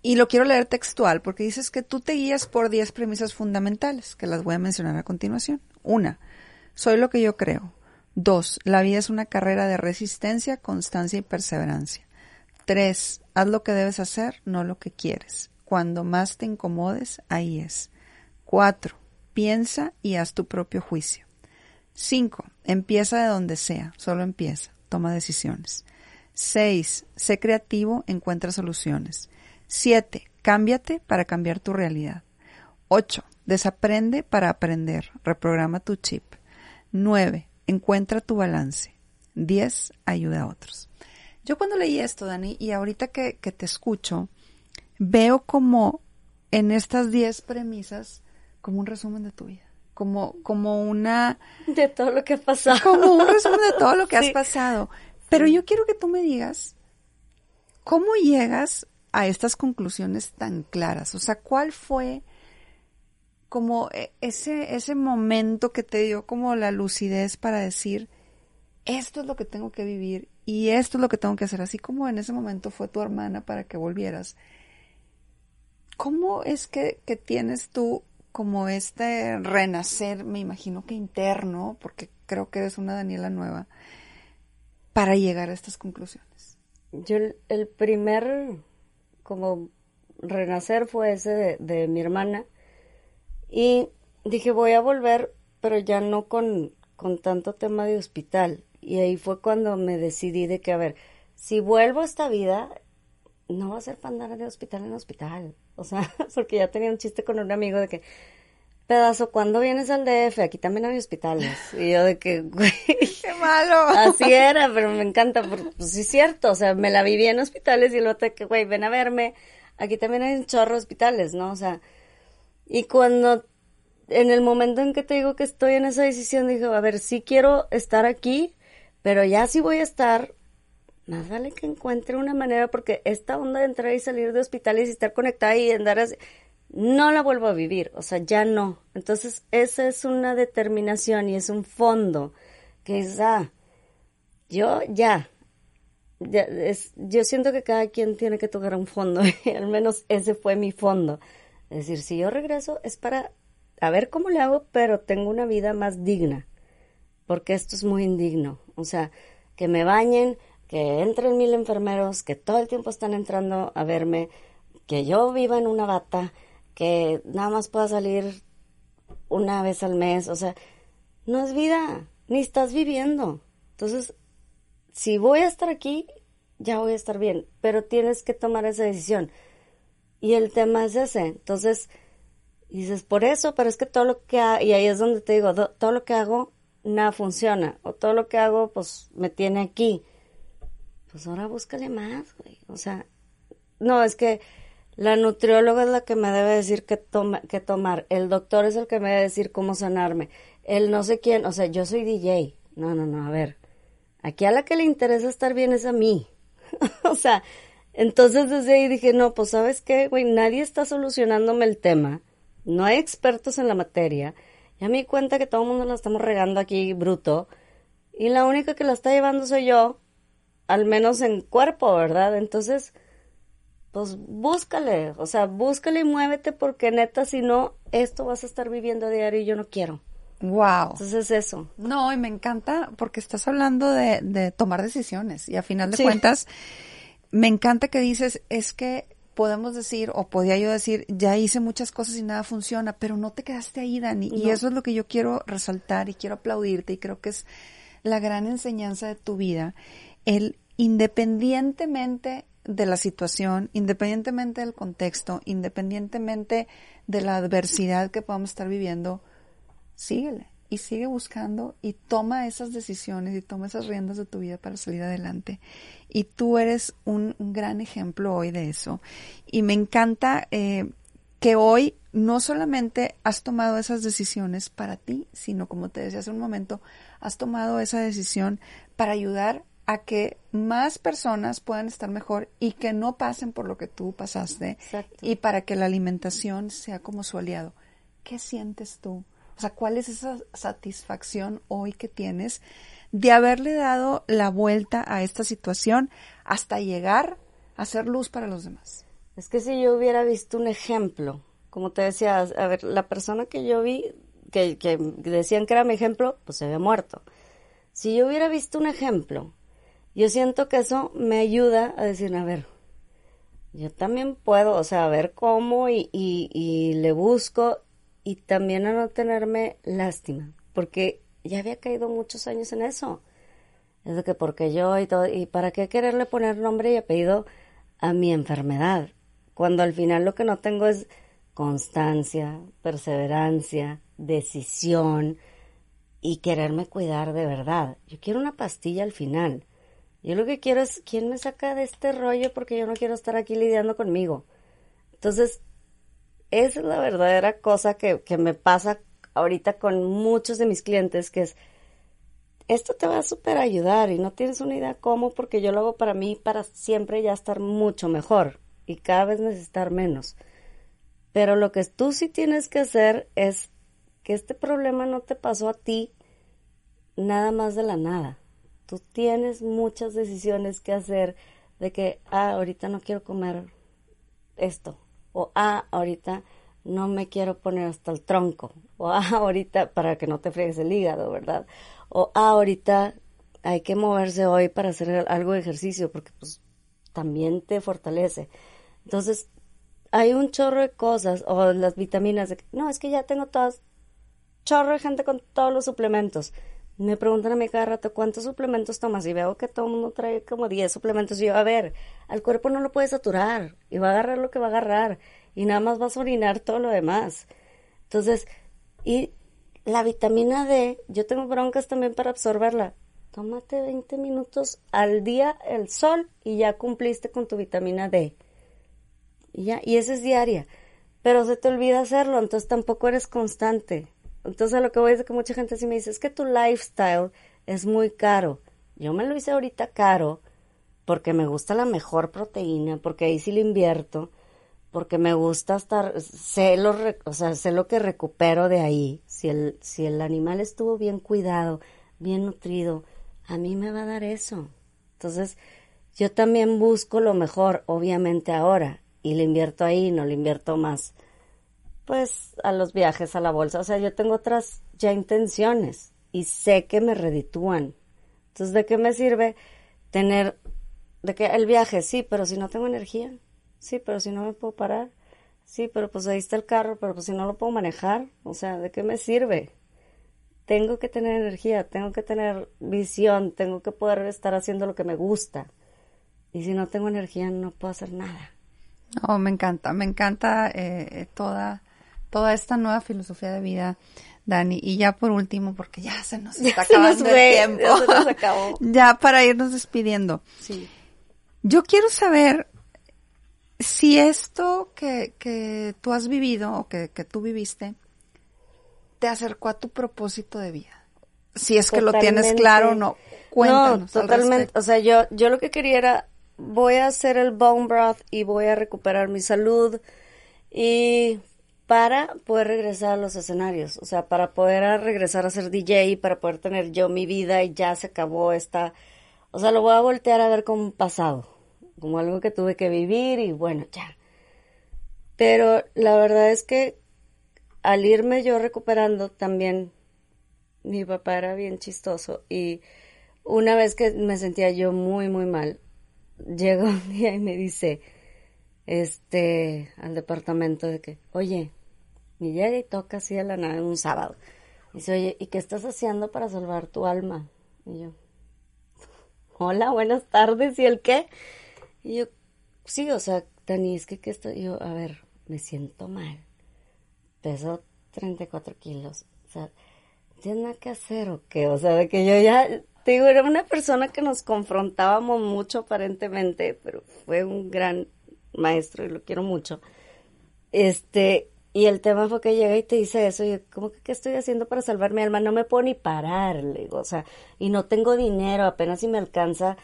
Y lo quiero leer textual porque dices que tú te guías por 10 premisas fundamentales, que las voy a mencionar a continuación. Una, soy lo que yo creo. Dos, la vida es una carrera de resistencia, constancia y perseverancia. Tres, haz lo que debes hacer, no lo que quieres. Cuando más te incomodes, ahí es. Cuatro, piensa y haz tu propio juicio. 5. Empieza de donde sea, solo empieza, toma decisiones. 6. Sé creativo, encuentra soluciones. 7. Cámbiate para cambiar tu realidad. 8. Desaprende para aprender, reprograma tu chip. 9. Encuentra tu balance. 10. Ayuda a otros. Yo cuando leí esto, Dani, y ahorita que, que te escucho, veo como en estas 10 premisas como un resumen de tu vida como, como una... De todo lo que ha pasado. Como un resumen de todo lo que has pasado. Pero yo quiero que tú me digas, ¿cómo llegas a estas conclusiones tan claras? O sea, ¿cuál fue como e, ese, ese momento que te dio como la lucidez para decir, esto es lo que tengo que vivir y esto es lo que tengo que hacer, así como en ese momento fue tu hermana para que volvieras. ¿Cómo es que, que tienes tú como este renacer, me imagino que interno, porque creo que eres una Daniela nueva, para llegar a estas conclusiones? Yo el primer como renacer fue ese de, mi hermana y dije voy a volver, pero ya no con, con tanto tema de hospital. Y ahí fue cuando me decidí de que, a ver, si vuelvo a esta vida, no va a ser para andar de hospital en hospital. O sea, porque ya tenía un chiste con un amigo de que, pedazo, ¿cuándo vienes al DF? Aquí también hay hospitales. Y yo de que, güey. ¡Qué malo! Así era, pero me encanta. Pues sí es cierto, o sea, me la viví en hospitales y luego de que, güey, ven a verme. Aquí también hay un chorro de hospitales, ¿no? O sea, y cuando, en el momento en que te digo que estoy en esa decisión, digo, a ver, sí quiero estar aquí, pero ya sí voy a estar, más vale que encuentre una manera, porque esta onda de entrar y salir de hospitales y estar conectada y andar así, no la vuelvo a vivir, o sea, ya no. Entonces, esa es una determinación y es un fondo que es, ah, yo ya, es, yo siento que cada quien tiene que tocar un fondo, al menos ese fue mi fondo. Es decir, si yo regreso es para a ver cómo le hago, pero tengo una vida más digna, porque esto es muy indigno. O sea, que me bañen, que entren mil enfermeros, que todo el tiempo están entrando a verme, que yo viva en una bata, que nada más pueda salir una vez al mes, o sea, no es vida, ni estás viviendo. Entonces, si voy a estar aquí, ya voy a estar bien, pero tienes que tomar esa decisión. Y el tema es ese. Entonces, dices, por eso, pero es que todo lo que hago, y ahí es donde te digo, todo lo que hago, nada funciona. O todo lo que hago, pues me tiene aquí. Pues ahora búscale más, güey. O sea, no, es que la nutrióloga es la que me debe decir qué, toma, qué tomar. El doctor es el que me debe decir cómo sanarme. El no sé quién, o sea, yo soy DJ. No, no, no, a ver. Aquí a la que le interesa estar bien es a mí. o sea, entonces desde ahí dije, no, pues sabes qué, güey, nadie está solucionándome el tema. No hay expertos en la materia. Ya me di cuenta que todo el mundo la estamos regando aquí bruto. Y la única que la está llevando soy yo. Al menos en cuerpo, ¿verdad? Entonces, pues búscale, o sea, búscale y muévete porque neta, si no, esto vas a estar viviendo a diario y yo no quiero. Wow. Entonces eso. No, y me encanta porque estás hablando de, de tomar decisiones y a final de cuentas, me encanta que dices, es que podemos decir, o podía yo decir, ya hice muchas cosas y nada funciona, pero no te quedaste ahí, Dani. Y eso es lo que yo quiero resaltar y quiero aplaudirte y creo que es la gran enseñanza de tu vida. El independientemente de la situación, independientemente del contexto, independientemente de la adversidad que podamos estar viviendo, síguele y sigue buscando y toma esas decisiones y toma esas riendas de tu vida para salir adelante. Y tú eres un, gran ejemplo hoy de eso. Y me encanta eh, que hoy no solamente has tomado esas decisiones para ti, sino como te decía hace un momento, has tomado esa decisión para ayudar a que más personas puedan estar mejor y que no pasen por lo que tú pasaste y para que la alimentación sea como su aliado. ¿Qué sientes tú? O sea, ¿cuál es esa satisfacción hoy que tienes de haberle dado la vuelta a esta situación hasta llegar a ser luz para los demás? Es que si yo hubiera visto un ejemplo, como te decía, a ver, la persona que yo vi, que, que decían que era mi ejemplo, pues se había muerto. Si yo hubiera visto un ejemplo yo siento que eso me ayuda a decir, a ver, yo también puedo, o sea, a ver cómo y, y, le busco y también a no tenerme lástima, porque ya había caído muchos años en eso. Es de que porque yo y todo, y para qué quererle poner nombre y apellido a mi enfermedad, cuando al final lo que no tengo es constancia, perseverancia, decisión y quererme cuidar de verdad. Yo quiero una pastilla al final. Yo lo que quiero es, ¿quién me saca de este rollo? Porque yo no quiero estar aquí lidiando conmigo. Entonces, esa es la verdadera cosa que, que me pasa ahorita con muchos de mis clientes, que es, esto te va a súper ayudar y no tienes una idea cómo, porque yo lo hago para mí, para siempre ya estar mucho mejor y cada vez necesitar menos. Pero lo que tú sí tienes que hacer es que este problema no te pasó a ti nada más de la nada tú tienes muchas decisiones que hacer de que, ah, ahorita no quiero comer esto, o ah, ahorita no me quiero poner hasta el tronco, o ah, ahorita para que no te fregues el hígado, ¿verdad? O ah, ahorita hay que moverse hoy para hacer algo de ejercicio, porque pues también te fortalece. Entonces, hay un chorro de cosas, o las vitaminas, de, no, es que ya tengo todas, chorro de gente con todos los suplementos. Me preguntan a mí cada rato cuántos suplementos tomas y veo que todo el mundo trae como 10 suplementos y yo, a ver, al cuerpo no lo puedes saturar y va a agarrar lo que va a agarrar y nada más vas a orinar todo lo demás. Entonces, y la vitamina D, yo tengo broncas también para absorberla. Tómate 20 minutos al día el sol y ya cumpliste con tu vitamina D. Ya, y esa es diaria. Pero se te olvida hacerlo, entonces tampoco eres constante. Entonces lo que voy es que mucha gente sí me dice, es que tu lifestyle es muy caro. Yo me lo hice ahorita caro porque me gusta la mejor proteína, porque ahí sí le invierto, porque me gusta estar, sé lo, o sea, sé lo que recupero de ahí. Si el, si el animal estuvo bien cuidado, bien nutrido, a mí me va a dar eso. Entonces, yo también busco lo mejor, obviamente ahora, y le invierto ahí, no le invierto más pues a los viajes a la bolsa. O sea, yo tengo otras ya intenciones y sé que me reditúan. Entonces, ¿de qué me sirve tener, de que el viaje, sí, pero si no tengo energía, sí, pero si no me puedo parar, sí, pero pues ahí está el carro, pero pues si no lo puedo manejar, o sea, ¿de qué me sirve? Tengo que tener energía, tengo que tener visión, tengo que poder estar haciendo lo que me gusta. Y si no tengo energía, no puedo hacer nada. Oh, me encanta, me encanta eh, toda toda esta nueva filosofía de vida, Dani. Y ya por último, porque ya se nos está acabando el tiempo. Ya, se nos acabó. ya para irnos despidiendo. Sí. Yo quiero saber si esto que, que tú has vivido o que, que tú viviste te acercó a tu propósito de vida. Si es que lo tienes claro o no. Cuéntanos. No, totalmente. O sea, yo, yo lo que quería era, voy a hacer el bone broth y voy a recuperar mi salud. Y para poder regresar a los escenarios, o sea, para poder regresar a ser DJ, para poder tener yo mi vida y ya se acabó esta, o sea, lo voy a voltear a ver como un pasado, como algo que tuve que vivir y bueno, ya. Pero la verdad es que al irme yo recuperando también, mi papá era bien chistoso y una vez que me sentía yo muy, muy mal, llegó un día y me dice, este, al departamento de que, oye, y llega y toca así a la nave un sábado. Y dice, oye, ¿y qué estás haciendo para salvar tu alma? Y yo, hola, buenas tardes, ¿y el qué? Y yo, sí, o sea, Dani, es que, ¿qué estoy? yo, a ver, me siento mal. Peso 34 kilos. O sea, ¿tienes nada que hacer o qué? O sea, de que yo ya, te digo, era una persona que nos confrontábamos mucho aparentemente, pero fue un gran maestro y lo quiero mucho. Este, y el tema fue que llega y te dice eso, y yo, ¿cómo que qué estoy haciendo para salvar mi alma? No me puedo ni parar, le digo, o sea, y no tengo dinero, apenas si me alcanza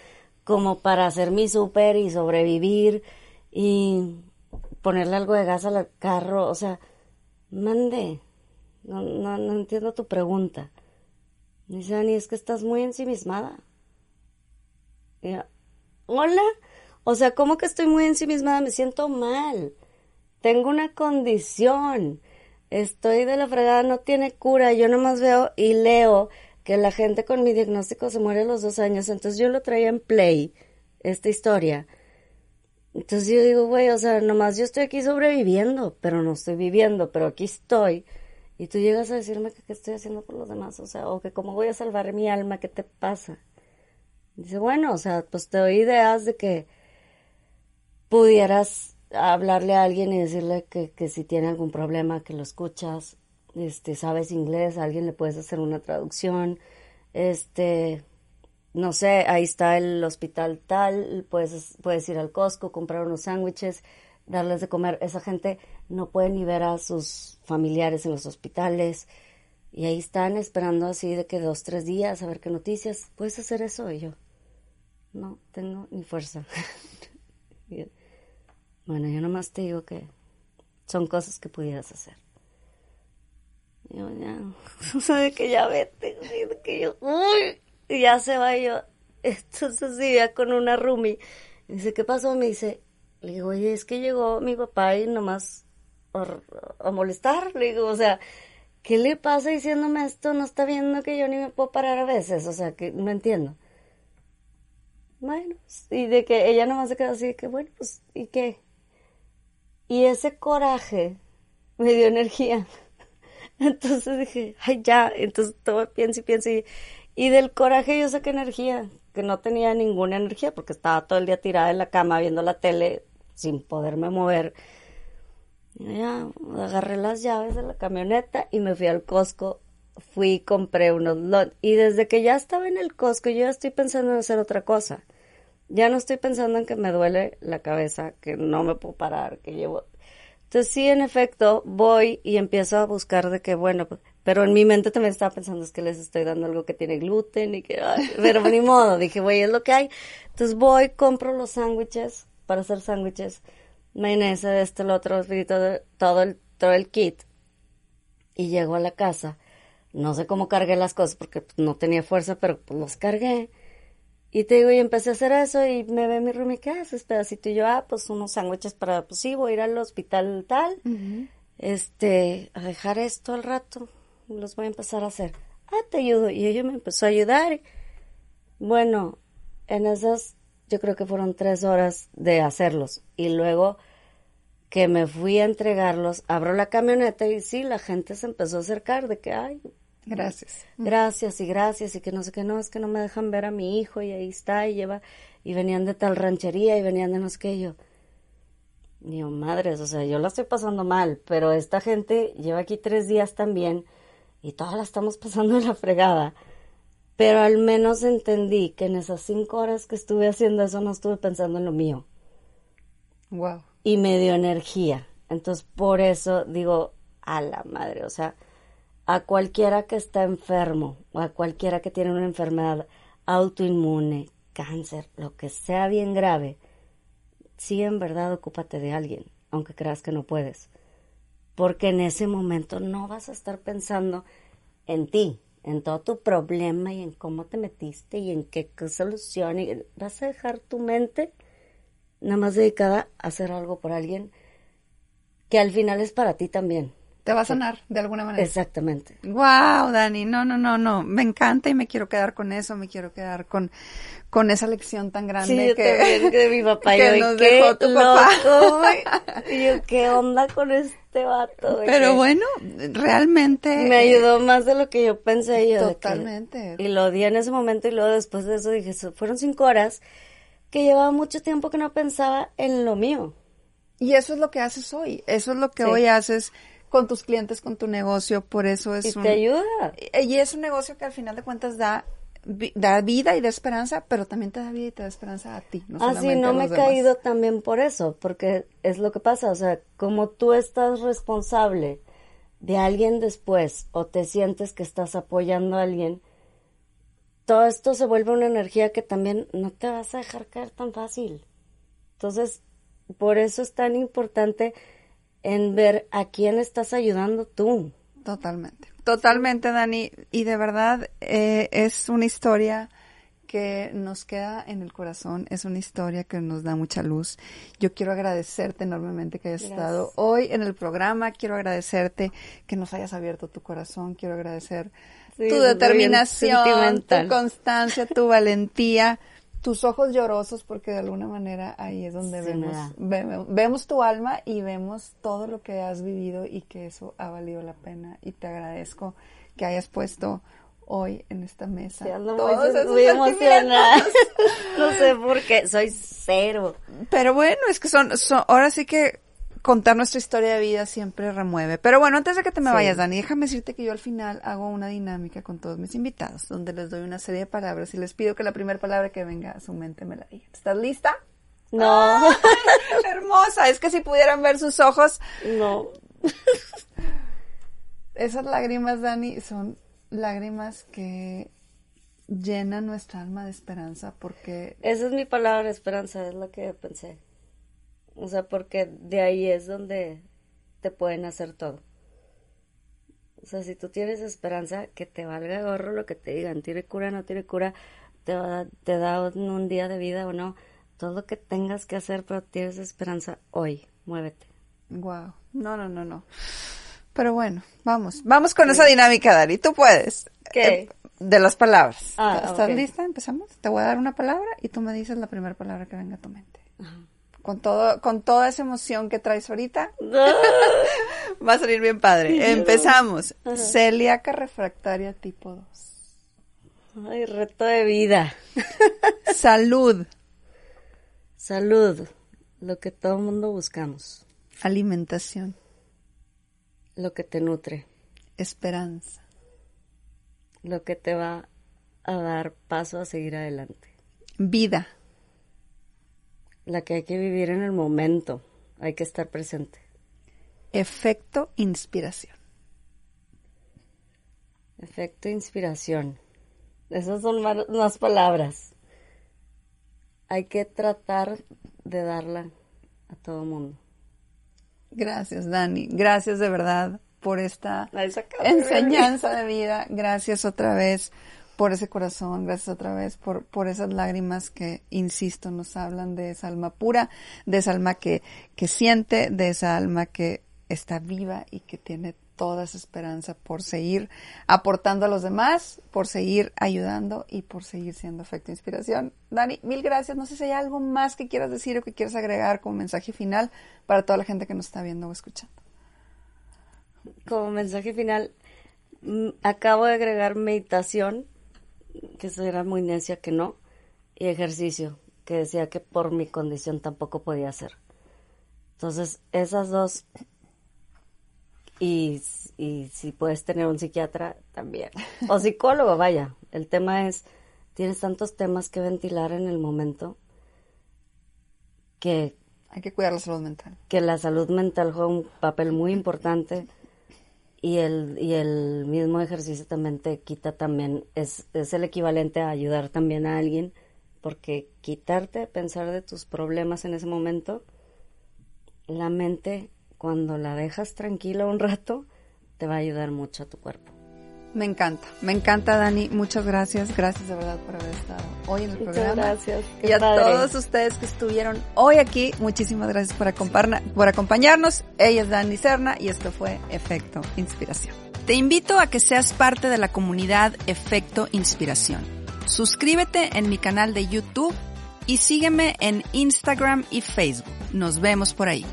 como para hacer mi súper y sobrevivir y ponerle algo de gas al carro, o sea, mande, no, no, no entiendo tu pregunta. Me dice, Dani, es que estás muy ensimismada. Y yo, hola, o sea, ¿cómo que estoy muy ensimismada? Me siento mal tengo una condición, estoy de la fregada, no tiene cura, yo nomás veo y leo que la gente con mi diagnóstico se muere a los dos años, entonces yo lo traía en play, esta historia. Entonces yo digo, güey, o sea, nomás yo estoy aquí sobreviviendo, pero no estoy viviendo, pero aquí estoy. Y tú llegas a decirme que qué estoy haciendo por los demás, o sea, o que cómo voy a salvar mi alma, ¿qué te pasa? Dice, bueno, o sea, pues te doy ideas de que pudieras hablarle a alguien y decirle que, que si tiene algún problema, que lo escuchas, este, sabes inglés, a alguien le puedes hacer una traducción, este, no sé, ahí está el hospital tal, puedes, puedes ir al Costco, comprar unos sándwiches, darles de comer. Esa gente no puede ni ver a sus familiares en los hospitales y ahí están esperando así de que dos, tres días a ver qué noticias. ¿Puedes hacer eso? Y yo, no, tengo ni fuerza. Bueno, yo nomás te digo que son cosas que pudieras hacer. Yo ya, de que ya vete, que yo, uy, y ya se va yo. Entonces vivía con una roomie. Y dice, ¿qué pasó? Me dice, le digo, oye, es que llegó mi papá y nomás a, molestar. Le digo, o sea, ¿qué le pasa diciéndome esto? No está viendo que yo ni me puedo parar a veces. O sea, que no entiendo. Bueno, y de que ella nomás se quedó así, de que bueno, pues, ¿y qué? Y ese coraje me dio energía. Entonces dije, ay, ya. Entonces todo pienso y pienso y, y del coraje yo saqué energía, que no tenía ninguna energía porque estaba todo el día tirada en la cama viendo la tele sin poderme mover. Ya, agarré las llaves de la camioneta y me fui al Costco. Fui y compré unos lot. Y desde que ya estaba en el Costco, yo ya estoy pensando en hacer otra cosa. Ya no estoy pensando en que me duele la cabeza, que no me puedo parar, que llevo entonces sí, en efecto, voy y empiezo a buscar de que, bueno, pero en mi mente también estaba pensando es que les estoy dando algo que tiene gluten y que, pero ni modo, dije, güey, es lo que hay. Entonces voy, compro los sándwiches para hacer sándwiches, mayonesa, de este, lo otro, todo, todo el, todo el kit. Y llego a la casa. No sé cómo cargué las cosas porque no tenía fuerza, pero pues los cargué. Y te digo, y empecé a hacer eso y me ve mi roomie, ¿qué haces, pedacito? Y yo, ah, pues unos sándwiches para, pues sí, voy a ir al hospital tal, este, a dejar esto al rato, los voy a empezar a hacer. Ah, te ayudo. Y ella me empezó a ayudar. Bueno, en esas, yo creo que fueron tres horas de hacerlos. Y luego que me fui a entregarlos, abro la camioneta y sí, la gente se empezó a acercar de que, ay, Gracias. Gracias y gracias y que no sé qué, no, es que no me dejan ver a mi hijo y ahí está y lleva, y venían de tal ranchería y venían de no sé qué, yo, digo, madres, o sea, yo la estoy pasando mal, pero esta gente lleva aquí tres días también y todas la estamos pasando en la fregada. Pero al menos entendí que en esas cinco horas que estuve haciendo eso no estuve pensando en lo mío. Wow. Y me dio energía. Entonces, por eso digo, a la madre, o sea, a cualquiera que está enfermo o a cualquiera que tiene una enfermedad autoinmune, cáncer, lo que sea bien grave, sí en verdad ocúpate de alguien, aunque creas que no puedes. Porque en ese momento no vas a estar pensando en ti, en todo tu problema y en cómo te metiste y en qué, solución. Y vas a dejar tu mente nada más dedicada a hacer algo por alguien que al final es para ti también. Te va a sanar de alguna manera. Exactamente. Wow, Dani, no, no, no, no, me encanta y me quiero quedar con eso, me quiero quedar con, con esa lección tan grande sí, yo que, también, que mi papá que yo, nos ¿qué dejó tu papá. loco? Y yo, ¿qué onda con este vato? Pero bueno, realmente Me ayudó más de lo que yo pensé yo. de que- Totalmente. y lo di en ese momento y luego después de eso dije, "So- fueron cinco horas que llevaba mucho tiempo que no pensaba en lo mío. Y eso es lo que haces hoy, eso es lo que Sí. hoy haces con tus clientes, con tu negocio, por eso es y un te ayuda. y es un negocio que al final de cuentas da da vida y da esperanza, pero también te da vida y te da esperanza a ti, no Ah, sí, solamente no me he caído también por eso, porque es lo que pasa, o sea, como tú estás responsable de alguien después o te sientes que estás apoyando a alguien, todo esto se vuelve una energía que también no te vas a dejar caer tan fácil. Entonces, por eso es tan importante en ver a quién estás ayudando tú. Totalmente, totalmente, Dani. Y de verdad eh, es una historia que nos queda en el corazón, es una historia que nos da mucha luz. Yo quiero agradecerte enormemente que hayas Gracias. estado hoy en el programa, quiero agradecerte que nos hayas abierto tu corazón, quiero agradecer Sí, tu determinación, tu constancia, tu valentía, tus ojos llorosos, porque de alguna manera ahí es donde Sí, vemos, vemos, vemos tu alma y vemos todo lo que has vivido y que eso ha valido la pena. Y te agradezco que hayas puesto hoy en esta mesa Sí, ando todos muy, esos muy emocionada. no sé por qué, soy cero. Pero bueno, es que son, son, ahora sí que contar nuestra historia de vida siempre remueve. Pero bueno, antes de que te me Sí. vayas, Dani, déjame decirte que yo al final hago una dinámica con todos mis invitados, donde les doy una serie de palabras y les pido que la primera palabra que venga a su mente me la digan. ¿Estás lista? No, Hermosa, es que si pudieran ver sus ojos, no. esas lágrimas, Dani, son lágrimas que llenan nuestra alma de esperanza porque Esa es mi palabra, esperanza, es lo que pensé. O sea, porque de ahí es donde te pueden hacer todo. O sea, si tú tienes esperanza, que te valga gorro lo que te digan, tiene cura, no tiene cura, te, va- te da un, día de vida o no, todo lo que tengas que hacer, pero tienes esperanza hoy, muévete. Wow. No, no, no, no. Pero bueno, vamos. Vamos con esa dinámica, Dari. Tú puedes. ¿Qué? Eh, de las palabras. Ah, ¿Estás lista? Empezamos. Te voy a dar una palabra y tú me dices la primera palabra que venga a tu mente. Con todo, con toda esa emoción que traes ahorita, va a salir bien padre. Empezamos. Celíaca refractaria tipo 2. Ay, reto de vida. Salud. Salud, lo que todo el mundo buscamos. Alimentación. Lo que te nutre. Esperanza. Lo que te va a dar paso a seguir adelante. Vida. La que hay que vivir en el momento. Hay que estar presente. Efecto inspiración. Efecto inspiración. Esas son más, más palabras. Hay que tratar de darla a todo mundo. Gracias, Dani. Gracias de verdad por esta enseñanza de vida. Gracias otra vez por ese corazón. Gracias otra vez por, por esas lágrimas que, insisto, nos hablan de esa alma pura, de esa alma que, que siente, de esa alma que está viva y que tiene toda esa esperanza por seguir aportando a los demás, por seguir ayudando y por seguir siendo efecto e inspiración. Dani, mil gracias. No sé si hay algo más que quieras decir o que quieras agregar como mensaje final para toda la gente que nos está viendo o escuchando. Como mensaje final, mm, acabo de agregar meditación, que será muy necia que no, y ejercicio, que decía que por mi condición tampoco podía hacer. Entonces, esas dos y, y si puedes tener un psiquiatra también. O psicólogo, vaya. El tema es, tienes tantos temas que ventilar en el momento que, Hay que cuidar la salud mental. que la salud mental juega un papel muy importante y el, y el mismo ejercicio también te quita también, es, es el equivalente a ayudar también a alguien porque quitarte, pensar de tus problemas en ese momento, la mente cuando la dejas tranquila un rato, te va a ayudar mucho a tu cuerpo. Me encanta, me encanta Dani, muchas gracias, gracias de verdad por haber estado hoy en el Muchas programa. gracias, qué Y a padre. todos ustedes que estuvieron hoy aquí, muchísimas gracias por, por acompañarnos. Ella es Dani Serna y esto fue Efecto Inspiración. Te invito a que seas parte de la comunidad Efecto Inspiración. Suscríbete en mi canal de YouTube y sígueme en Instagram y Facebook. Nos vemos por ahí.